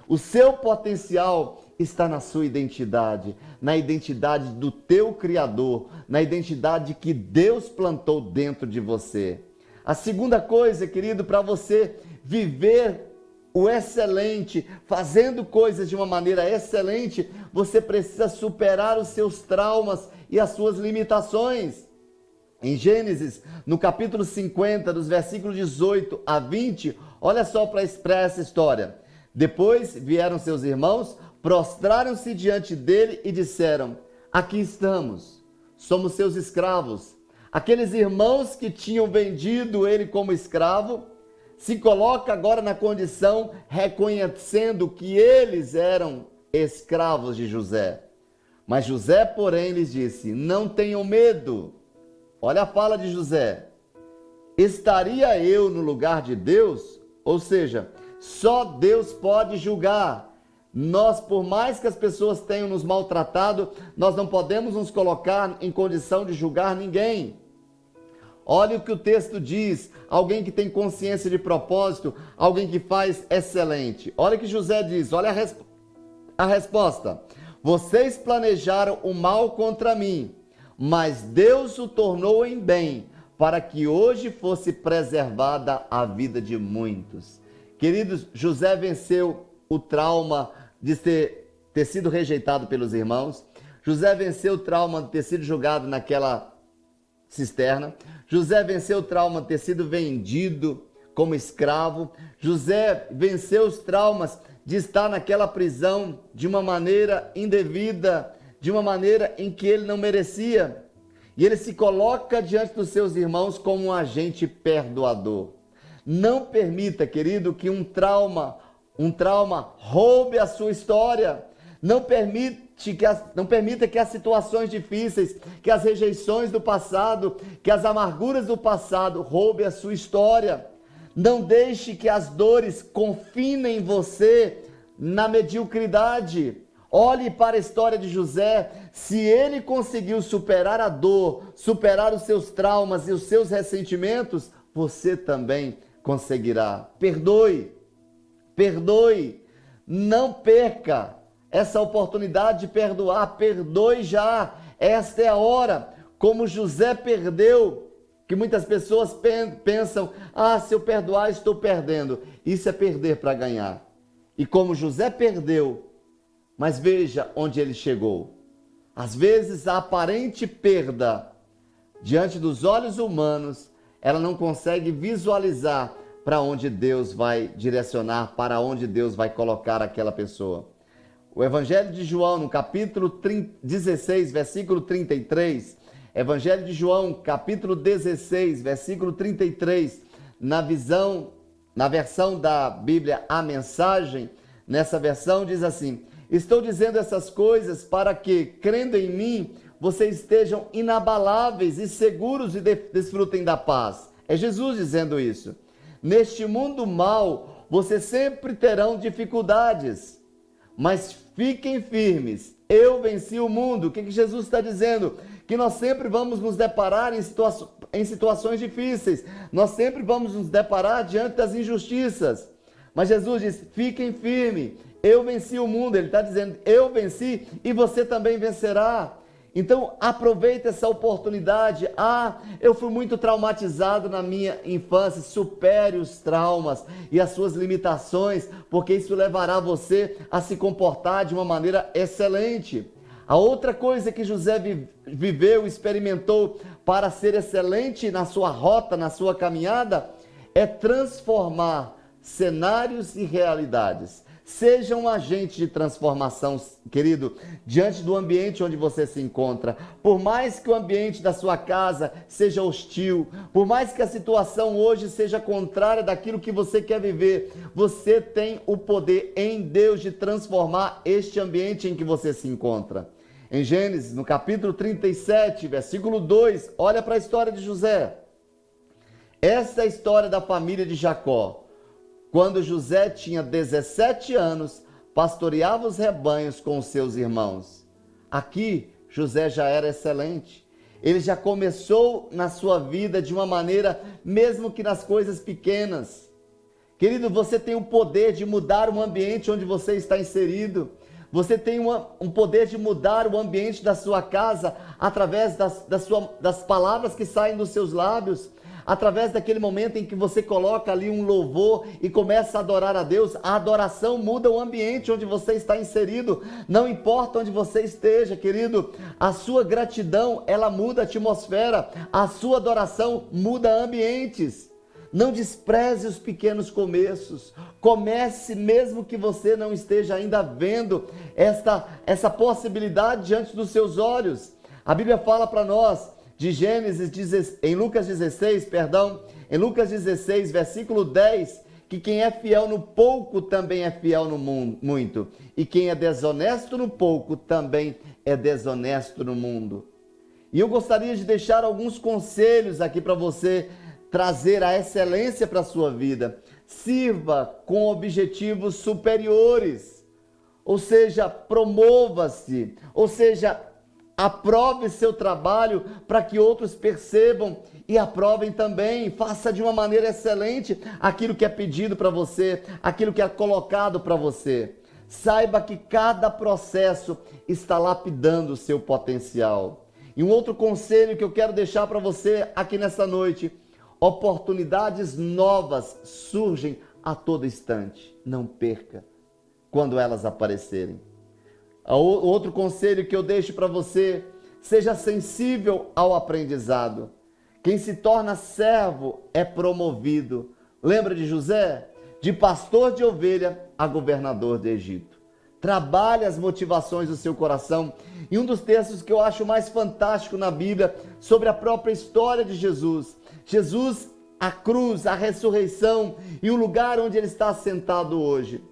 O seu potencial está na sua identidade, na identidade do teu Criador, na identidade que Deus plantou dentro de você. A segunda coisa, querido, para você viver o excelente, fazendo coisas de uma maneira excelente, você precisa superar os seus traumas e as suas limitações. Em Gênesis, no capítulo 50, dos versículos 18 a 20, olha só para essa história. Depois vieram seus irmãos, prostraram-se diante dele e disseram: Aqui estamos, somos seus escravos aqueles irmãos que tinham vendido ele como escravo, se coloca agora na condição reconhecendo que eles eram escravos de José. Mas José, porém, lhes disse: Não tenham medo. Olha a fala de José. Estaria eu no lugar de Deus? Ou seja, só Deus pode julgar. Nós, por mais que as pessoas tenham nos maltratado, nós não podemos nos colocar em condição de julgar ninguém. Olha o que o texto diz: alguém que tem consciência de propósito, alguém que faz excelente. Olha o que José diz: olha a, resp a resposta. Vocês planejaram o mal contra mim, mas Deus o tornou em bem, para que hoje fosse preservada a vida de muitos. Queridos, José venceu o trauma de ter, ter sido rejeitado pelos irmãos. José venceu o trauma de ter sido julgado naquela cisterna. José venceu o trauma de ter sido vendido como escravo. José venceu os traumas de estar naquela prisão de uma maneira indevida, de uma maneira em que ele não merecia. E ele se coloca diante dos seus irmãos como um agente perdoador. Não permita, querido, que um trauma, um trauma roube a sua história. Não permita que as, não permita que as situações difíceis, que as rejeições do passado, que as amarguras do passado roubem a sua história. Não deixe que as dores confinem você na mediocridade. Olhe para a história de José. Se ele conseguiu superar a dor, superar os seus traumas e os seus ressentimentos, você também conseguirá. Perdoe, perdoe, não perca essa oportunidade de perdoar, perdoe já. Esta é a hora. Como José perdeu, que muitas pessoas pensam: ah, se eu perdoar, estou perdendo. Isso é perder para ganhar. E como José perdeu, mas veja onde ele chegou. Às vezes, a aparente perda diante dos olhos humanos, ela não consegue visualizar para onde Deus vai direcionar, para onde Deus vai colocar aquela pessoa. O Evangelho de João, no capítulo 16, versículo 33, Evangelho de João, capítulo 16, versículo 33, na visão, na versão da Bíblia, a mensagem, nessa versão diz assim: Estou dizendo essas coisas para que, crendo em mim, vocês estejam inabaláveis e seguros e desfrutem da paz. É Jesus dizendo isso. Neste mundo mal, vocês sempre terão dificuldades, mas fiquem firmes. Eu venci o mundo. O que, que Jesus está dizendo? Que nós sempre vamos nos deparar em, situa em situações difíceis, nós sempre vamos nos deparar diante das injustiças. Mas Jesus diz: fiquem firmes. Eu venci o mundo. Ele está dizendo: eu venci e você também vencerá. Então aproveite essa oportunidade. Ah, eu fui muito traumatizado na minha infância. Supere os traumas e as suas limitações, porque isso levará você a se comportar de uma maneira excelente. A outra coisa que José viveu, experimentou para ser excelente na sua rota, na sua caminhada, é transformar cenários e realidades. Seja um agente de transformação, querido, diante do ambiente onde você se encontra. Por mais que o ambiente da sua casa seja hostil, por mais que a situação hoje seja contrária daquilo que você quer viver, você tem o poder em Deus de transformar este ambiente em que você se encontra. Em Gênesis, no capítulo 37, versículo 2, olha para a história de José. Essa é a história da família de Jacó. Quando José tinha 17 anos, pastoreava os rebanhos com os seus irmãos. Aqui, José já era excelente. Ele já começou na sua vida de uma maneira, mesmo que nas coisas pequenas. Querido, você tem o poder de mudar o ambiente onde você está inserido. Você tem uma, um poder de mudar o ambiente da sua casa através das, sua, das palavras que saem dos seus lábios através daquele momento em que você coloca ali um louvor e começa a adorar a Deus, a adoração muda o ambiente onde você está inserido, não importa onde você esteja, querido, a sua gratidão, ela muda a atmosfera, a sua adoração muda ambientes. Não despreze os pequenos começos. Comece mesmo que você não esteja ainda vendo esta essa possibilidade diante dos seus olhos. A Bíblia fala para nós de Gênesis, em Lucas 16, perdão, em Lucas 16, versículo 10, que quem é fiel no pouco também é fiel no muito, e quem é desonesto no pouco também é desonesto no mundo. E eu gostaria de deixar alguns conselhos aqui para você trazer a excelência para a sua vida. Sirva com objetivos superiores, ou seja, promova-se, ou seja, Aprove seu trabalho para que outros percebam e aprovem também. Faça de uma maneira excelente aquilo que é pedido para você, aquilo que é colocado para você. Saiba que cada processo está lapidando o seu potencial. E um outro conselho que eu quero deixar para você aqui nessa noite: oportunidades novas surgem a todo instante. Não perca quando elas aparecerem. Outro conselho que eu deixo para você: seja sensível ao aprendizado. Quem se torna servo é promovido. Lembra de José? De pastor de ovelha a governador do Egito. Trabalhe as motivações do seu coração. E um dos textos que eu acho mais fantástico na Bíblia, sobre a própria história de Jesus. Jesus, a cruz, a ressurreição e o lugar onde ele está sentado hoje,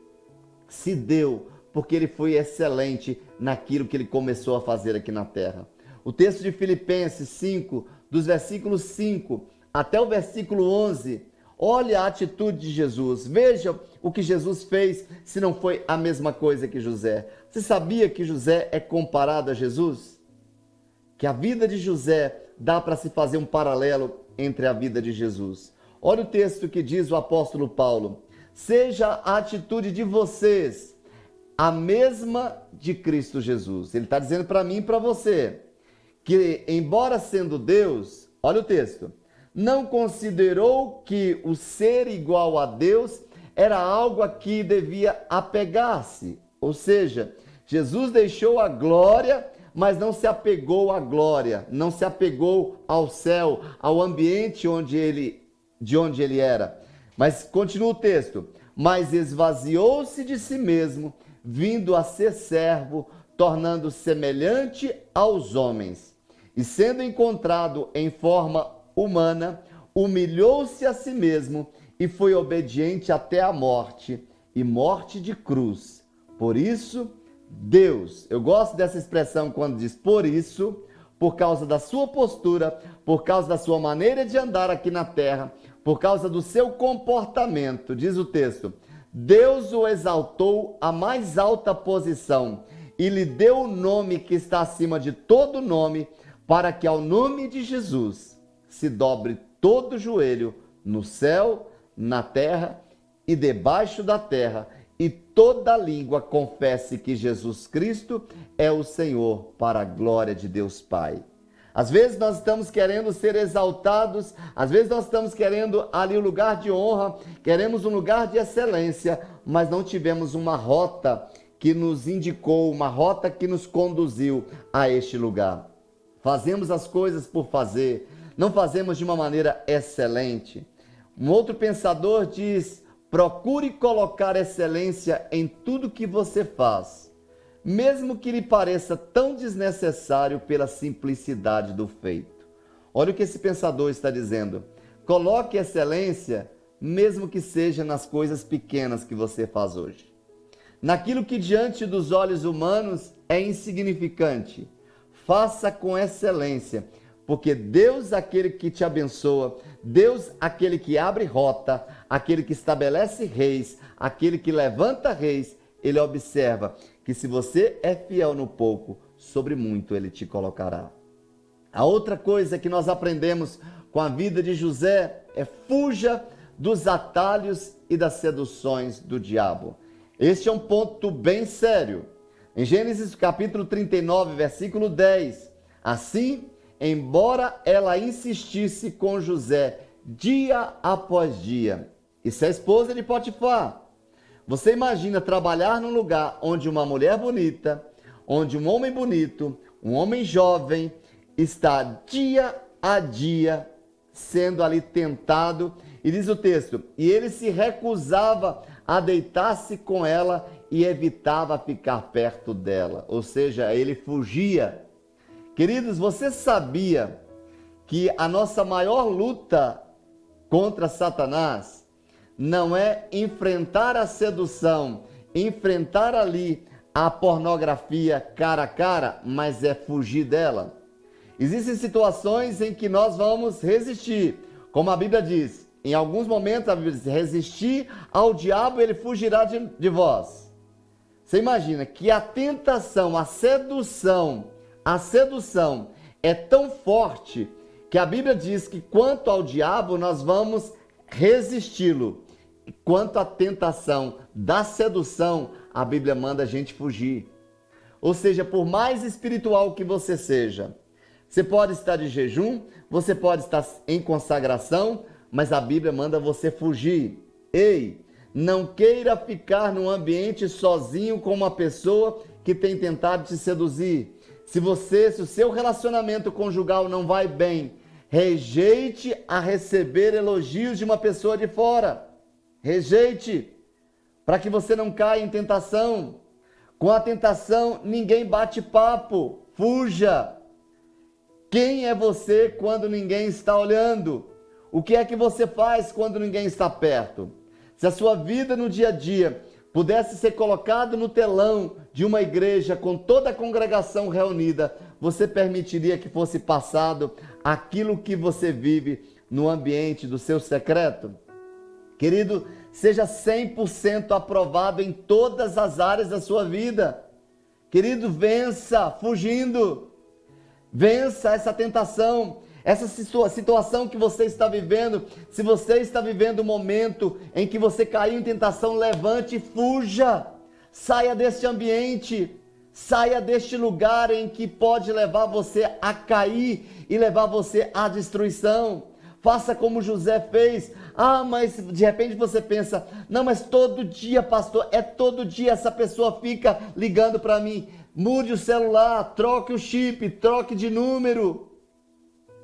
se deu porque ele foi excelente naquilo que ele começou a fazer aqui na terra. O texto de Filipenses 5, dos versículos 5 até o versículo 11, olha a atitude de Jesus. Veja o que Jesus fez se não foi a mesma coisa que José? Você sabia que José é comparado a Jesus? Que a vida de José dá para se fazer um paralelo entre a vida de Jesus. Olha o texto que diz o apóstolo Paulo: Seja a atitude de vocês a mesma de Cristo Jesus. Ele está dizendo para mim e para você que, embora sendo Deus, olha o texto, não considerou que o ser igual a Deus era algo a que devia apegar-se. Ou seja, Jesus deixou a glória, mas não se apegou à glória, não se apegou ao céu, ao ambiente onde ele, de onde ele era. Mas continua o texto: mas esvaziou-se de si mesmo vindo a ser servo, tornando semelhante aos homens. E sendo encontrado em forma humana, humilhou-se a si mesmo e foi obediente até a morte e morte de cruz. Por isso, Deus, eu gosto dessa expressão quando diz por isso, por causa da sua postura, por causa da sua maneira de andar aqui na terra, por causa do seu comportamento, diz o texto Deus o exaltou à mais alta posição e lhe deu o nome que está acima de todo nome, para que ao nome de Jesus se dobre todo joelho no céu, na terra e debaixo da terra, e toda língua confesse que Jesus Cristo é o Senhor, para a glória de Deus Pai. Às vezes nós estamos querendo ser exaltados, às vezes nós estamos querendo ali o um lugar de honra, queremos um lugar de excelência, mas não tivemos uma rota que nos indicou, uma rota que nos conduziu a este lugar. Fazemos as coisas por fazer, não fazemos de uma maneira excelente. Um outro pensador diz: procure colocar excelência em tudo que você faz mesmo que lhe pareça tão desnecessário pela simplicidade do feito. Olha o que esse pensador está dizendo. Coloque excelência, mesmo que seja nas coisas pequenas que você faz hoje. Naquilo que diante dos olhos humanos é insignificante, faça com excelência, porque Deus, aquele que te abençoa, Deus, aquele que abre rota, aquele que estabelece reis, aquele que levanta reis, ele observa que se você é fiel no pouco, sobre muito ele te colocará. A outra coisa que nós aprendemos com a vida de José é fuja dos atalhos e das seduções do diabo. Este é um ponto bem sério. Em Gênesis capítulo 39, versículo 10, assim, embora ela insistisse com José dia após dia, isso é a esposa de Potifar, você imagina trabalhar num lugar onde uma mulher bonita, onde um homem bonito, um homem jovem está dia a dia sendo ali tentado, e diz o texto: e ele se recusava a deitar-se com ela e evitava ficar perto dela, ou seja, ele fugia. Queridos, você sabia que a nossa maior luta contra Satanás não é enfrentar a sedução, enfrentar ali a pornografia cara a cara, mas é fugir dela. Existem situações em que nós vamos resistir, como a Bíblia diz. Em alguns momentos a Bíblia diz: resistir ao diabo, ele fugirá de, de vós. Você imagina que a tentação, a sedução, a sedução é tão forte que a Bíblia diz que quanto ao diabo nós vamos resisti-lo. Quanto à tentação da sedução, a Bíblia manda a gente fugir. Ou seja, por mais espiritual que você seja, você pode estar de jejum, você pode estar em consagração, mas a Bíblia manda você fugir. Ei, não queira ficar num ambiente sozinho com uma pessoa que tem tentado te seduzir. Se você, se o seu relacionamento conjugal não vai bem, rejeite a receber elogios de uma pessoa de fora. Rejeite, para que você não caia em tentação. Com a tentação, ninguém bate papo. Fuja. Quem é você quando ninguém está olhando? O que é que você faz quando ninguém está perto? Se a sua vida no dia a dia pudesse ser colocado no telão de uma igreja com toda a congregação reunida, você permitiria que fosse passado aquilo que você vive no ambiente do seu secreto? Querido, seja 100% aprovado em todas as áreas da sua vida. Querido, vença fugindo. Vença essa tentação, essa situação que você está vivendo. Se você está vivendo um momento em que você caiu em tentação, levante e fuja. Saia deste ambiente. Saia deste lugar em que pode levar você a cair e levar você à destruição. Faça como José fez. Ah, mas de repente você pensa: não, mas todo dia, pastor, é todo dia essa pessoa fica ligando para mim. Mude o celular, troque o chip, troque de número.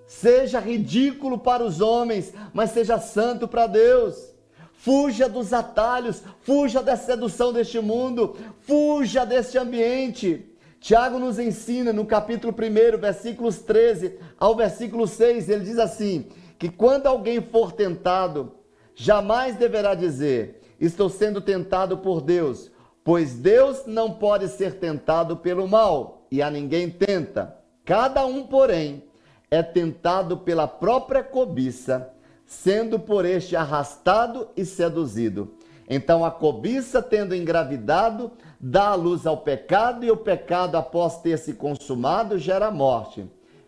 Seja ridículo para os homens, mas seja santo para Deus. Fuja dos atalhos, fuja da sedução deste mundo, fuja deste ambiente. Tiago nos ensina no capítulo 1, versículos 13 ao versículo 6, ele diz assim: que quando alguém for tentado, jamais deverá dizer: Estou sendo tentado por Deus, pois Deus não pode ser tentado pelo mal, e a ninguém tenta. Cada um, porém, é tentado pela própria cobiça sendo por este arrastado e seduzido. Então a cobiça, tendo engravidado, dá a luz ao pecado, e o pecado, após ter se consumado, gera morte.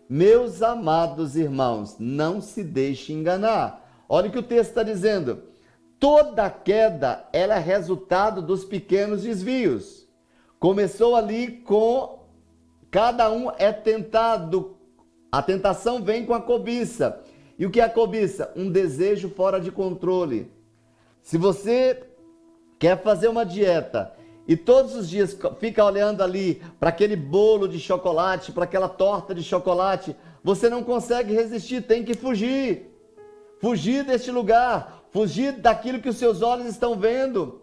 Meus amados irmãos, não se deixe enganar. Olha o que o texto está dizendo. Toda queda é resultado dos pequenos desvios. Começou ali com cada um é tentado. A tentação vem com a cobiça. E o que é a cobiça? Um desejo fora de controle. Se você quer fazer uma dieta e todos os dias fica olhando ali para aquele bolo de chocolate, para aquela torta de chocolate, você não consegue resistir, tem que fugir. Fugir deste lugar, fugir daquilo que os seus olhos estão vendo.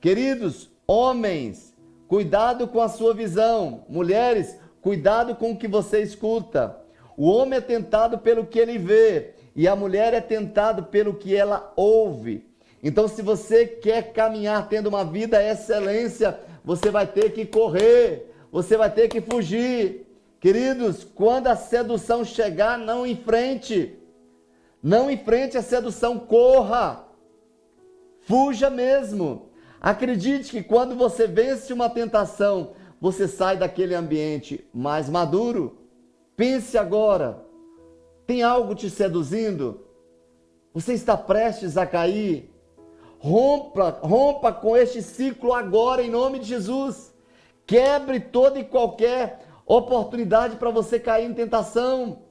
Queridos, homens, cuidado com a sua visão. Mulheres, cuidado com o que você escuta. O homem é tentado pelo que ele vê e a mulher é tentado pelo que ela ouve. Então, se você quer caminhar tendo uma vida excelência, você vai ter que correr, você vai ter que fugir. Queridos, quando a sedução chegar, não enfrente. Não enfrente a sedução, corra. Fuja mesmo. Acredite que quando você vence uma tentação, você sai daquele ambiente mais maduro. Pense agora: tem algo te seduzindo? Você está prestes a cair? Rompa, rompa com este ciclo agora em nome de Jesus. Quebre toda e qualquer oportunidade para você cair em tentação.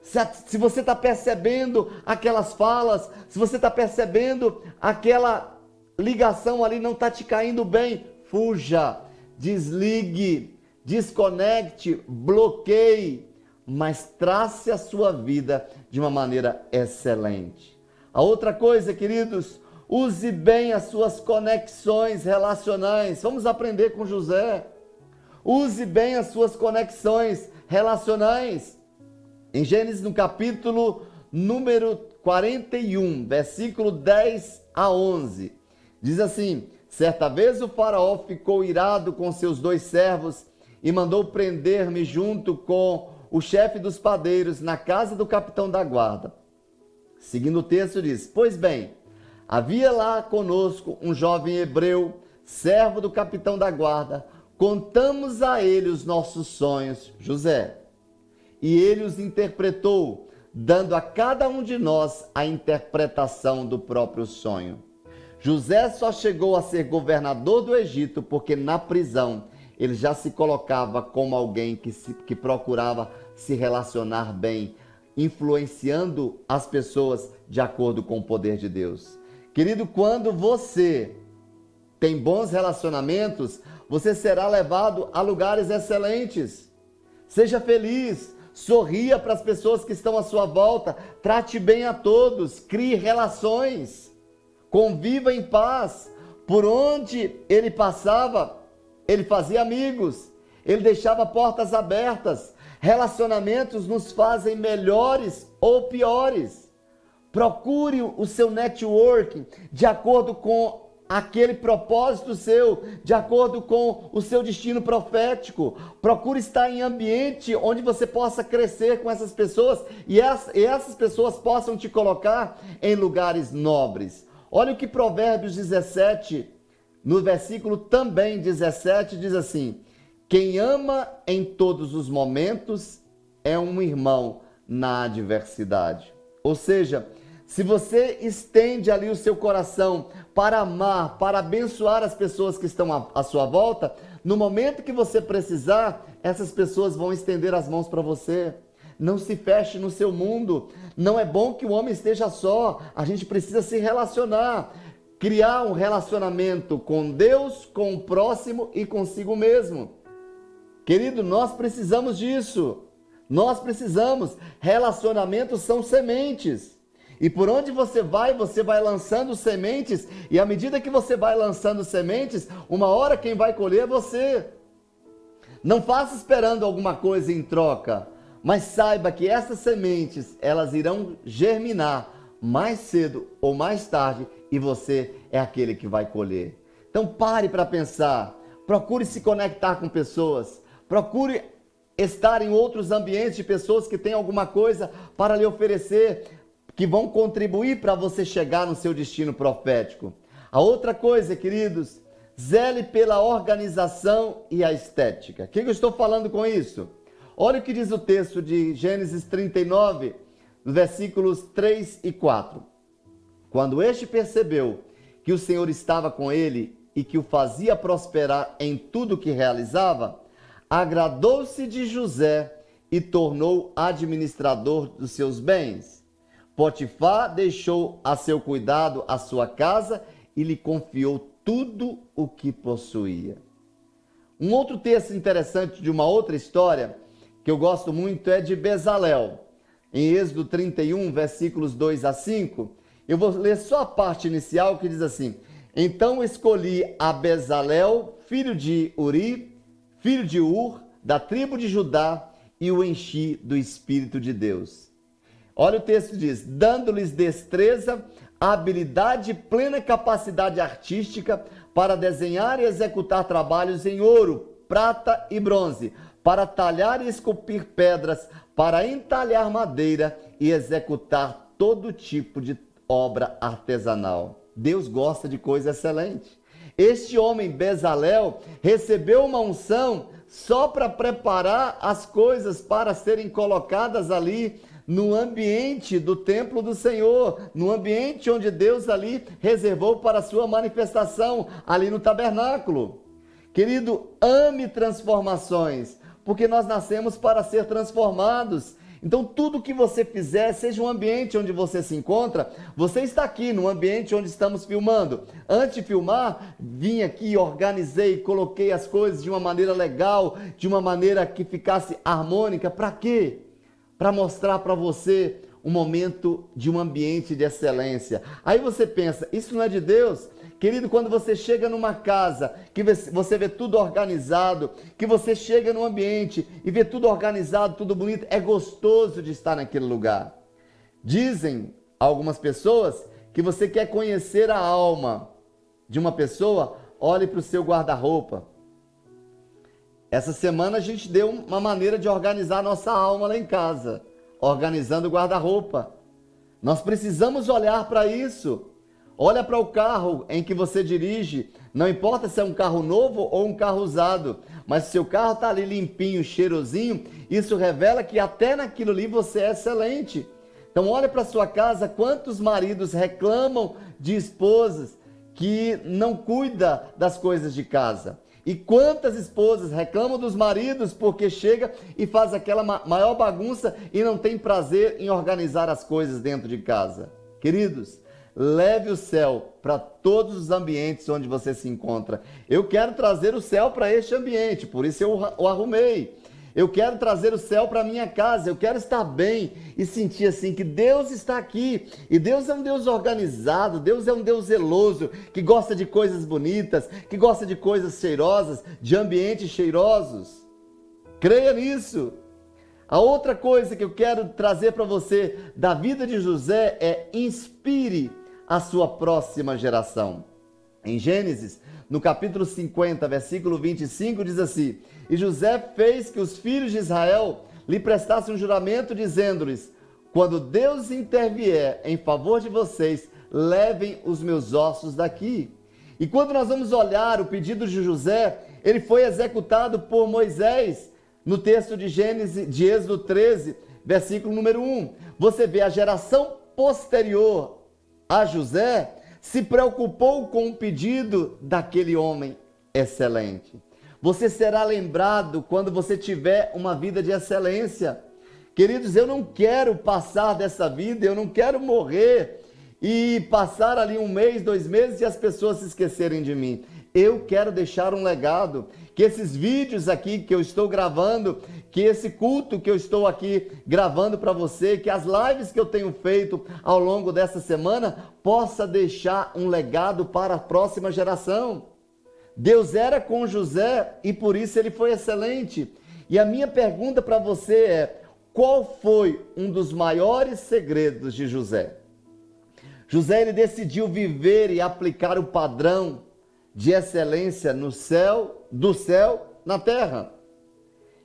Se, você está percebendo aquelas falas, se você está percebendo aquela ligação ali não está te caindo bem, fuja, desligue, desconecte, bloqueie mas trace a sua vida de uma maneira excelente. A outra coisa, queridos, use bem as suas conexões relacionais. Vamos aprender com José. Use bem as suas conexões relacionais. Em Gênesis, no capítulo número 41, versículo 10 a 11, diz assim: Certa vez o Faraó ficou irado com seus dois servos e mandou prender-me junto com o chefe dos padeiros na casa do capitão da guarda. Seguindo o texto, diz: Pois bem, havia lá conosco um jovem hebreu, servo do capitão da guarda. Contamos a ele os nossos sonhos, José. E ele os interpretou, dando a cada um de nós a interpretação do próprio sonho. José só chegou a ser governador do Egito porque na prisão ele já se colocava como alguém que, se, que procurava se relacionar bem, influenciando as pessoas de acordo com o poder de Deus. Querido, quando você tem bons relacionamentos, você será levado a lugares excelentes. Seja feliz, sorria para as pessoas que estão à sua volta, trate bem a todos, crie relações, conviva em paz. Por onde ele passava, ele fazia amigos, ele deixava portas abertas. Relacionamentos nos fazem melhores ou piores. Procure o seu networking de acordo com aquele propósito seu, de acordo com o seu destino profético. Procure estar em ambiente onde você possa crescer com essas pessoas e essas pessoas possam te colocar em lugares nobres. Olha o que Provérbios 17, no versículo também 17, diz assim: Quem ama em todos os momentos é um irmão na adversidade. Ou seja, se você estende ali o seu coração para amar, para abençoar as pessoas que estão à, sua volta, no momento que você precisar, essas pessoas vão estender as mãos para você. Não se feche no seu mundo. Não é bom que o homem esteja só. A gente precisa se relacionar, criar um relacionamento com Deus, com o próximo e consigo mesmo. Querido, nós precisamos disso. Nós precisamos. Relacionamentos são sementes. E por onde você vai, você vai lançando sementes, e à medida que você vai lançando sementes, uma hora quem vai colher é você. Não faça esperando alguma coisa em troca, mas saiba que essas sementes, elas irão germinar mais cedo ou mais tarde, e você é aquele que vai colher. Então pare para pensar, procure se conectar com pessoas, procure estar em outros ambientes de pessoas que têm alguma coisa para lhe oferecer que vão contribuir para você chegar no seu destino profético. A outra coisa, queridos, zele pela organização e a estética. O que eu estou falando com isso? Olha o que diz o texto de Gênesis 39, versículos 3 e 4. Quando este percebeu que o Senhor estava com ele e que o fazia prosperar em tudo que realizava, agradou-se de José e tornou administrador dos seus bens. Potifar deixou a seu cuidado a sua casa e lhe confiou tudo o que possuía. Um outro texto interessante de uma outra história que eu gosto muito é de Bezalel. Em Êxodo 31, versículos 2 a 5, eu vou ler só a parte inicial que diz assim: Então escolhi a Bezalel, filho de Uri, filho de Ur, da tribo de Judá, e o enchi do Espírito de Deus Olha o texto diz: dando-lhes destreza, habilidade e plena capacidade artística para desenhar e executar trabalhos em ouro, prata e bronze, para talhar e esculpir pedras, para entalhar madeira e executar todo tipo de obra artesanal. Deus gosta de coisa excelente. Este homem Bezalel recebeu uma unção só para preparar as coisas para serem colocadas ali no ambiente do templo do Senhor, no ambiente onde Deus ali reservou para a sua manifestação, ali no tabernáculo. Querido, ame transformações, porque nós nascemos para ser transformados. Então, tudo que você fizer, seja um ambiente onde você se encontra, você está aqui no ambiente onde estamos filmando. Antes de filmar, vim aqui, organizei, coloquei as coisas de uma maneira legal, de uma maneira que ficasse harmônica. Para quê? Para mostrar para você um momento de um ambiente de excelência. Aí você pensa, isso não é de Deus? Querido, quando você chega numa casa, que você vê tudo organizado, que você chega num ambiente e vê tudo organizado, tudo bonito, é gostoso de estar naquele lugar. Dizem algumas pessoas que você quer conhecer a alma de uma pessoa, olhe para o seu guarda-roupa. Essa semana a gente deu uma maneira de organizar nossa alma lá em casa, organizando o guarda-roupa. Nós precisamos olhar para isso. Olha para o carro em que você dirige, não importa se é um carro novo ou um carro usado, mas se seu carro está ali limpinho, cheirosinho, isso revela que até naquilo ali você é excelente. Então olha para sua casa, quantos maridos reclamam de esposas que não cuida das coisas de casa. E quantas esposas reclamam dos maridos porque chega e faz aquela maior bagunça e não tem prazer em organizar as coisas dentro de casa? Queridos, leve o céu para todos os ambientes onde você se encontra. Eu quero trazer o céu para este ambiente, por isso eu o arrumei. Eu quero trazer o céu para minha casa, eu quero estar bem e sentir assim que Deus está aqui. E Deus é um Deus organizado, Deus é um Deus zeloso, que gosta de coisas bonitas, que gosta de coisas cheirosas, de ambientes cheirosos. Creia nisso. A outra coisa que eu quero trazer para você da vida de José é inspire a sua próxima geração. Em Gênesis, no capítulo 50, versículo 25, diz assim: E José fez que os filhos de Israel lhe prestassem um juramento, dizendo-lhes: Quando Deus intervier em favor de vocês, levem os meus ossos daqui. E quando nós vamos olhar o pedido de José, ele foi executado por Moisés no texto de Gênesis, de Êxodo 13, versículo número 1. Você vê a geração posterior a José se preocupou com o pedido daquele homem excelente. Você será lembrado quando você tiver uma vida de excelência. Queridos, eu não quero passar dessa vida, eu não quero morrer e passar ali um mês, dois meses e as pessoas se esquecerem de mim. Eu quero deixar um legado. Que esses vídeos aqui que eu estou gravando, que esse culto que eu estou aqui gravando para você, que as lives que eu tenho feito ao longo dessa semana, possa deixar um legado para a próxima geração. Deus era com José e por isso ele foi excelente. E a minha pergunta para você é: qual foi um dos maiores segredos de José? José ele decidiu viver e aplicar o padrão de excelência no céu, do céu na terra.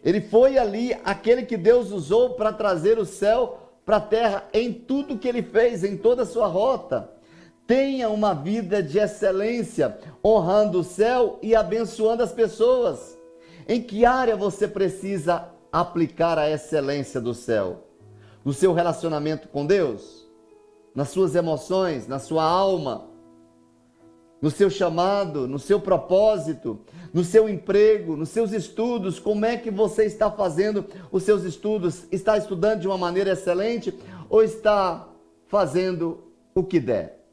Ele foi ali aquele que Deus usou para trazer o céu para a terra em tudo que ele fez, em toda a sua rota. Tenha uma vida de excelência, honrando o céu e abençoando as pessoas. Em que área você precisa aplicar a excelência do céu? No seu relacionamento com Deus? Nas suas emoções, na sua alma? No seu chamado, no seu propósito, no seu emprego, nos seus estudos, como é que você está fazendo os seus estudos? Está estudando de uma maneira excelente ou está fazendo o que der?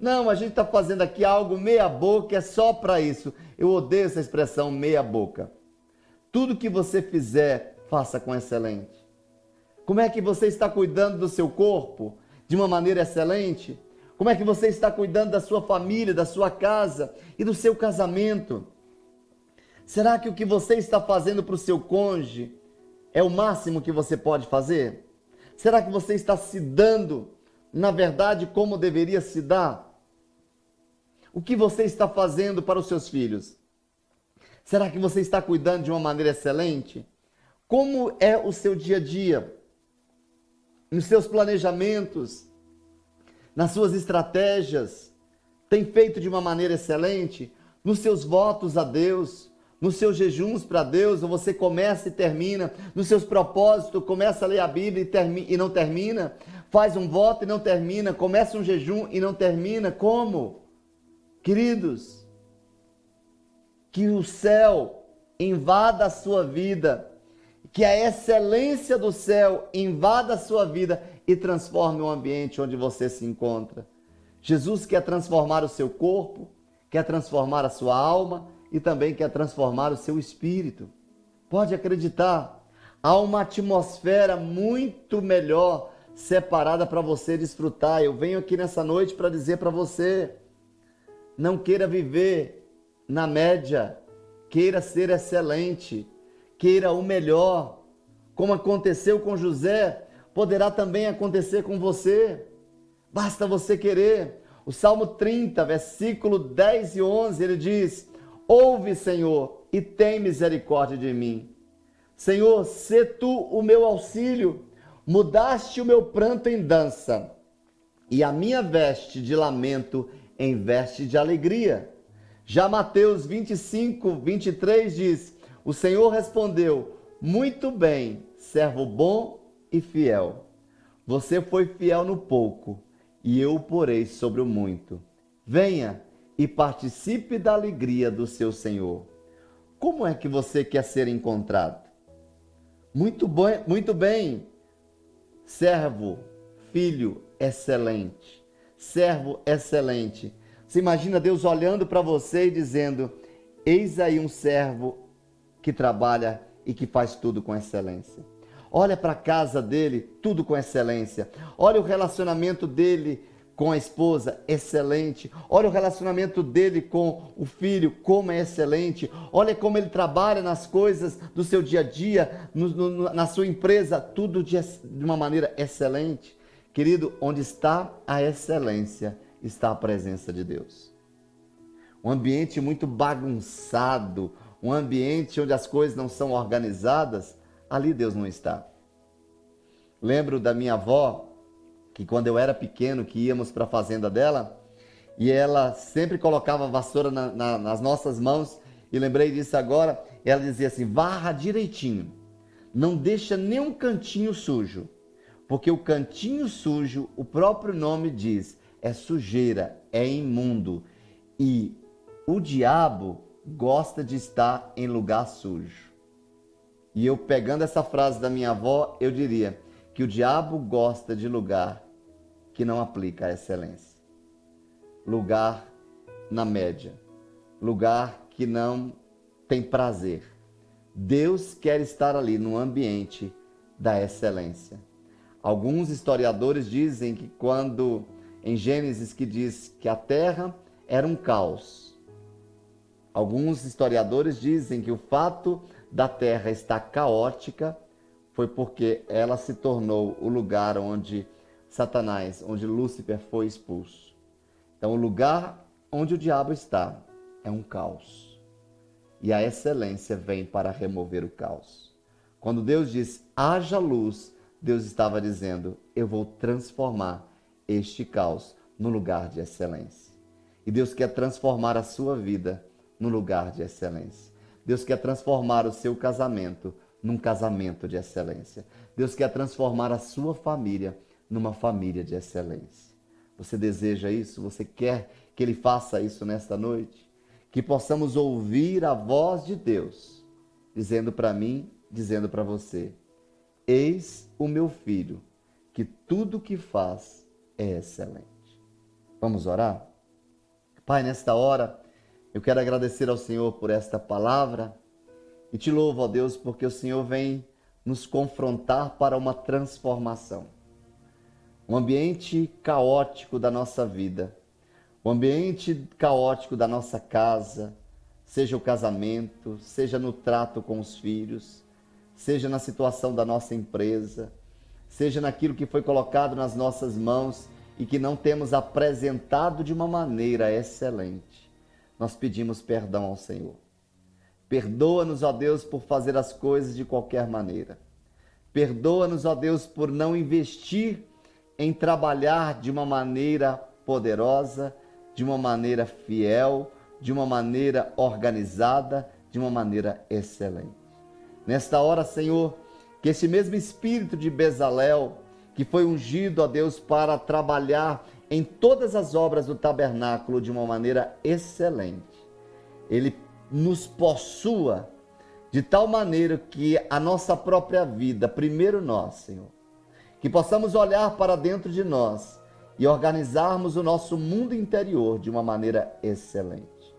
Não, a gente está fazendo aqui algo meia boca, é só para isso. Eu odeio essa expressão meia boca. Tudo que você fizer, faça com excelente. Como é que você está cuidando do seu corpo de uma maneira excelente? Como é que você está cuidando da sua família, da sua casa e do seu casamento? Será que o que você está fazendo para o seu cônjuge é o máximo que você pode fazer? Será que você está se dando, na verdade, como deveria se dar? O que você está fazendo para os seus filhos? Será que você está cuidando de uma maneira excelente? Como é o seu dia a dia? Nos seus planejamentos, nas suas estratégias, tem feito de uma maneira excelente? Nos seus votos a Deus, nos seus jejuns para Deus, ou você começa e termina, nos seus propósitos, começa a ler a Bíblia e, termina, e não termina, faz um voto e não termina, começa um jejum e não termina, como? Queridos, que o céu invada a sua vida, que a excelência do céu invada a sua vida e transforme o ambiente onde você se encontra. Jesus quer transformar o seu corpo, quer transformar a sua alma e também quer transformar o seu espírito. Pode acreditar, há uma atmosfera muito melhor separada para você desfrutar. Eu venho aqui nessa noite para dizer para você, não queira viver na média, queira ser excelente, queira o melhor. Como aconteceu com José, poderá também acontecer com você. Basta você querer. O Salmo 30, versículo 10 e 11, ele diz: Ouve, Senhor, e tem misericórdia de mim. Senhor, sê tu o meu auxílio. Mudaste o meu pranto em dança, e a minha veste de lamento em veste de alegria. Já Mateus 25, 23 diz: O Senhor respondeu: Muito bem, servo bom e fiel. Você foi fiel no pouco, e eu o porei sobre o muito. Venha e participe da alegria do seu Senhor. Como é que você quer ser encontrado? Muito bem, muito bem. Servo, filho excelente servo excelente. Você imagina Deus olhando para você e dizendo: Eis aí um servo que trabalha e que faz tudo com excelência. Olha para a casa dele, tudo com excelência. Olha o relacionamento dele com a esposa, excelente. Olha o relacionamento dele com o filho, como é excelente. Olha como ele trabalha nas coisas do seu dia a dia, no, no, na sua empresa, tudo de, de uma maneira excelente. Querido, onde está a excelência, está a presença de Deus. Um ambiente muito bagunçado, um ambiente onde as coisas não são organizadas, ali Deus não está. Lembro da minha avó, que quando eu era pequeno, que íamos para a fazenda dela, e ela sempre colocava a vassoura na, na, nas nossas mãos, e lembrei disso agora, ela dizia assim, varra direitinho, não deixa nenhum cantinho sujo, porque o cantinho sujo, o próprio nome diz, é sujeira, é imundo, e o diabo gosta de estar em lugar sujo. E eu pegando essa frase da minha avó, eu diria que o diabo gosta de lugar que não aplica a excelência. Lugar na média. Lugar que não tem prazer. Deus quer estar ali no ambiente da excelência. Alguns historiadores dizem que quando em Gênesis que diz que a terra era um caos. Alguns historiadores dizem que o fato da terra estar caótica foi porque ela se tornou o lugar onde Satanás, onde Lúcifer foi expulso. Então, o lugar onde o diabo está é um caos. E a excelência vem para remover o caos. Quando Deus diz haja luz, Deus estava dizendo: eu vou transformar este caos no lugar de excelência. E Deus quer transformar a sua vida no lugar de excelência. Deus quer transformar o seu casamento num casamento de excelência. Deus quer transformar a sua família numa família de excelência. Você deseja isso? Você quer que Ele faça isso nesta noite? Que possamos ouvir a voz de Deus dizendo para mim, dizendo para você: Eis o meu filho, que tudo que faz é excelente. Vamos orar? Pai, nesta hora, eu quero agradecer ao Senhor por esta palavra e te louvo, ó Deus, porque o Senhor vem nos confrontar para uma transformação. Um ambiente caótico da nossa vida, o um ambiente caótico da nossa casa, seja o casamento, seja no trato com os filhos, seja na situação da nossa empresa, seja naquilo que foi colocado nas nossas mãos e que não temos apresentado de uma maneira excelente. Nós pedimos perdão ao Senhor. Perdoa-nos, ó Deus, por fazer as coisas de qualquer maneira. Perdoa-nos, ó Deus, por não investir em trabalhar de uma maneira poderosa, de uma maneira fiel, de uma maneira organizada, de uma maneira excelente. Nesta hora, Senhor, que esse mesmo espírito de Bezalel, que foi ungido, ó Deus, para trabalhar em todas as obras do tabernáculo de uma maneira excelente, ele nos possua de tal maneira que a nossa própria vida, primeiro nós, Senhor, que possamos olhar para dentro de nós e organizarmos o nosso mundo interior de uma maneira excelente.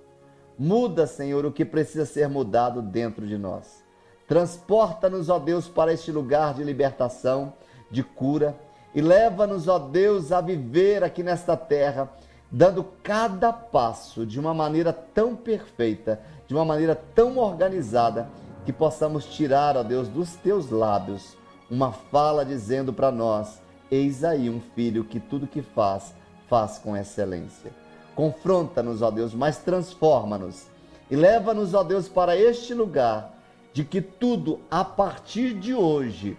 Muda, Senhor, o que precisa ser mudado dentro de nós. Transporta-nos, ó Deus, para este lugar de libertação, de cura e leva-nos, ó Deus, a viver aqui nesta terra, dando cada passo de uma maneira tão perfeita de uma maneira tão organizada que possamos tirar, ó Deus, dos teus lábios uma fala dizendo para nós: Eis aí um filho que tudo que faz, faz com excelência. Confronta-nos, ó Deus, mas transforma-nos e leva-nos, ó Deus, para este lugar de que tudo a partir de hoje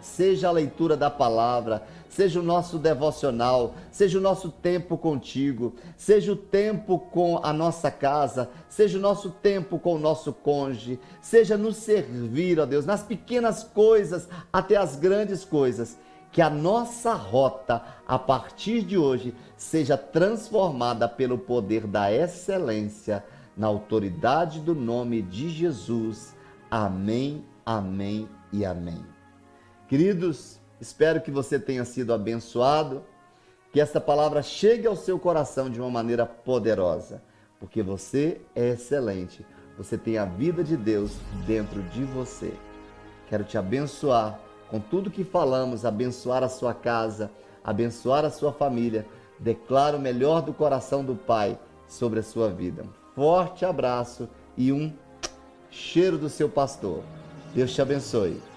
seja a leitura da palavra, seja o nosso devocional, seja o nosso tempo contigo, seja o tempo com a nossa casa, seja o nosso tempo com o nosso cônjuge, seja nos servir, ó Deus, nas pequenas coisas até as grandes coisas. Que a nossa rota, a partir de hoje, seja transformada pelo poder da excelência, na autoridade do nome de Jesus. Amém, amém e amém. Queridos, espero que você tenha sido abençoado, que essa palavra chegue ao seu coração de uma maneira poderosa, porque você é excelente, você tem a vida de Deus dentro de você. Quero te abençoar com tudo que falamos, abençoar a sua casa, abençoar a sua família. Declaro o melhor do coração do Pai sobre a sua vida. Um forte abraço e um cheiro do seu pastor. Deus te abençoe.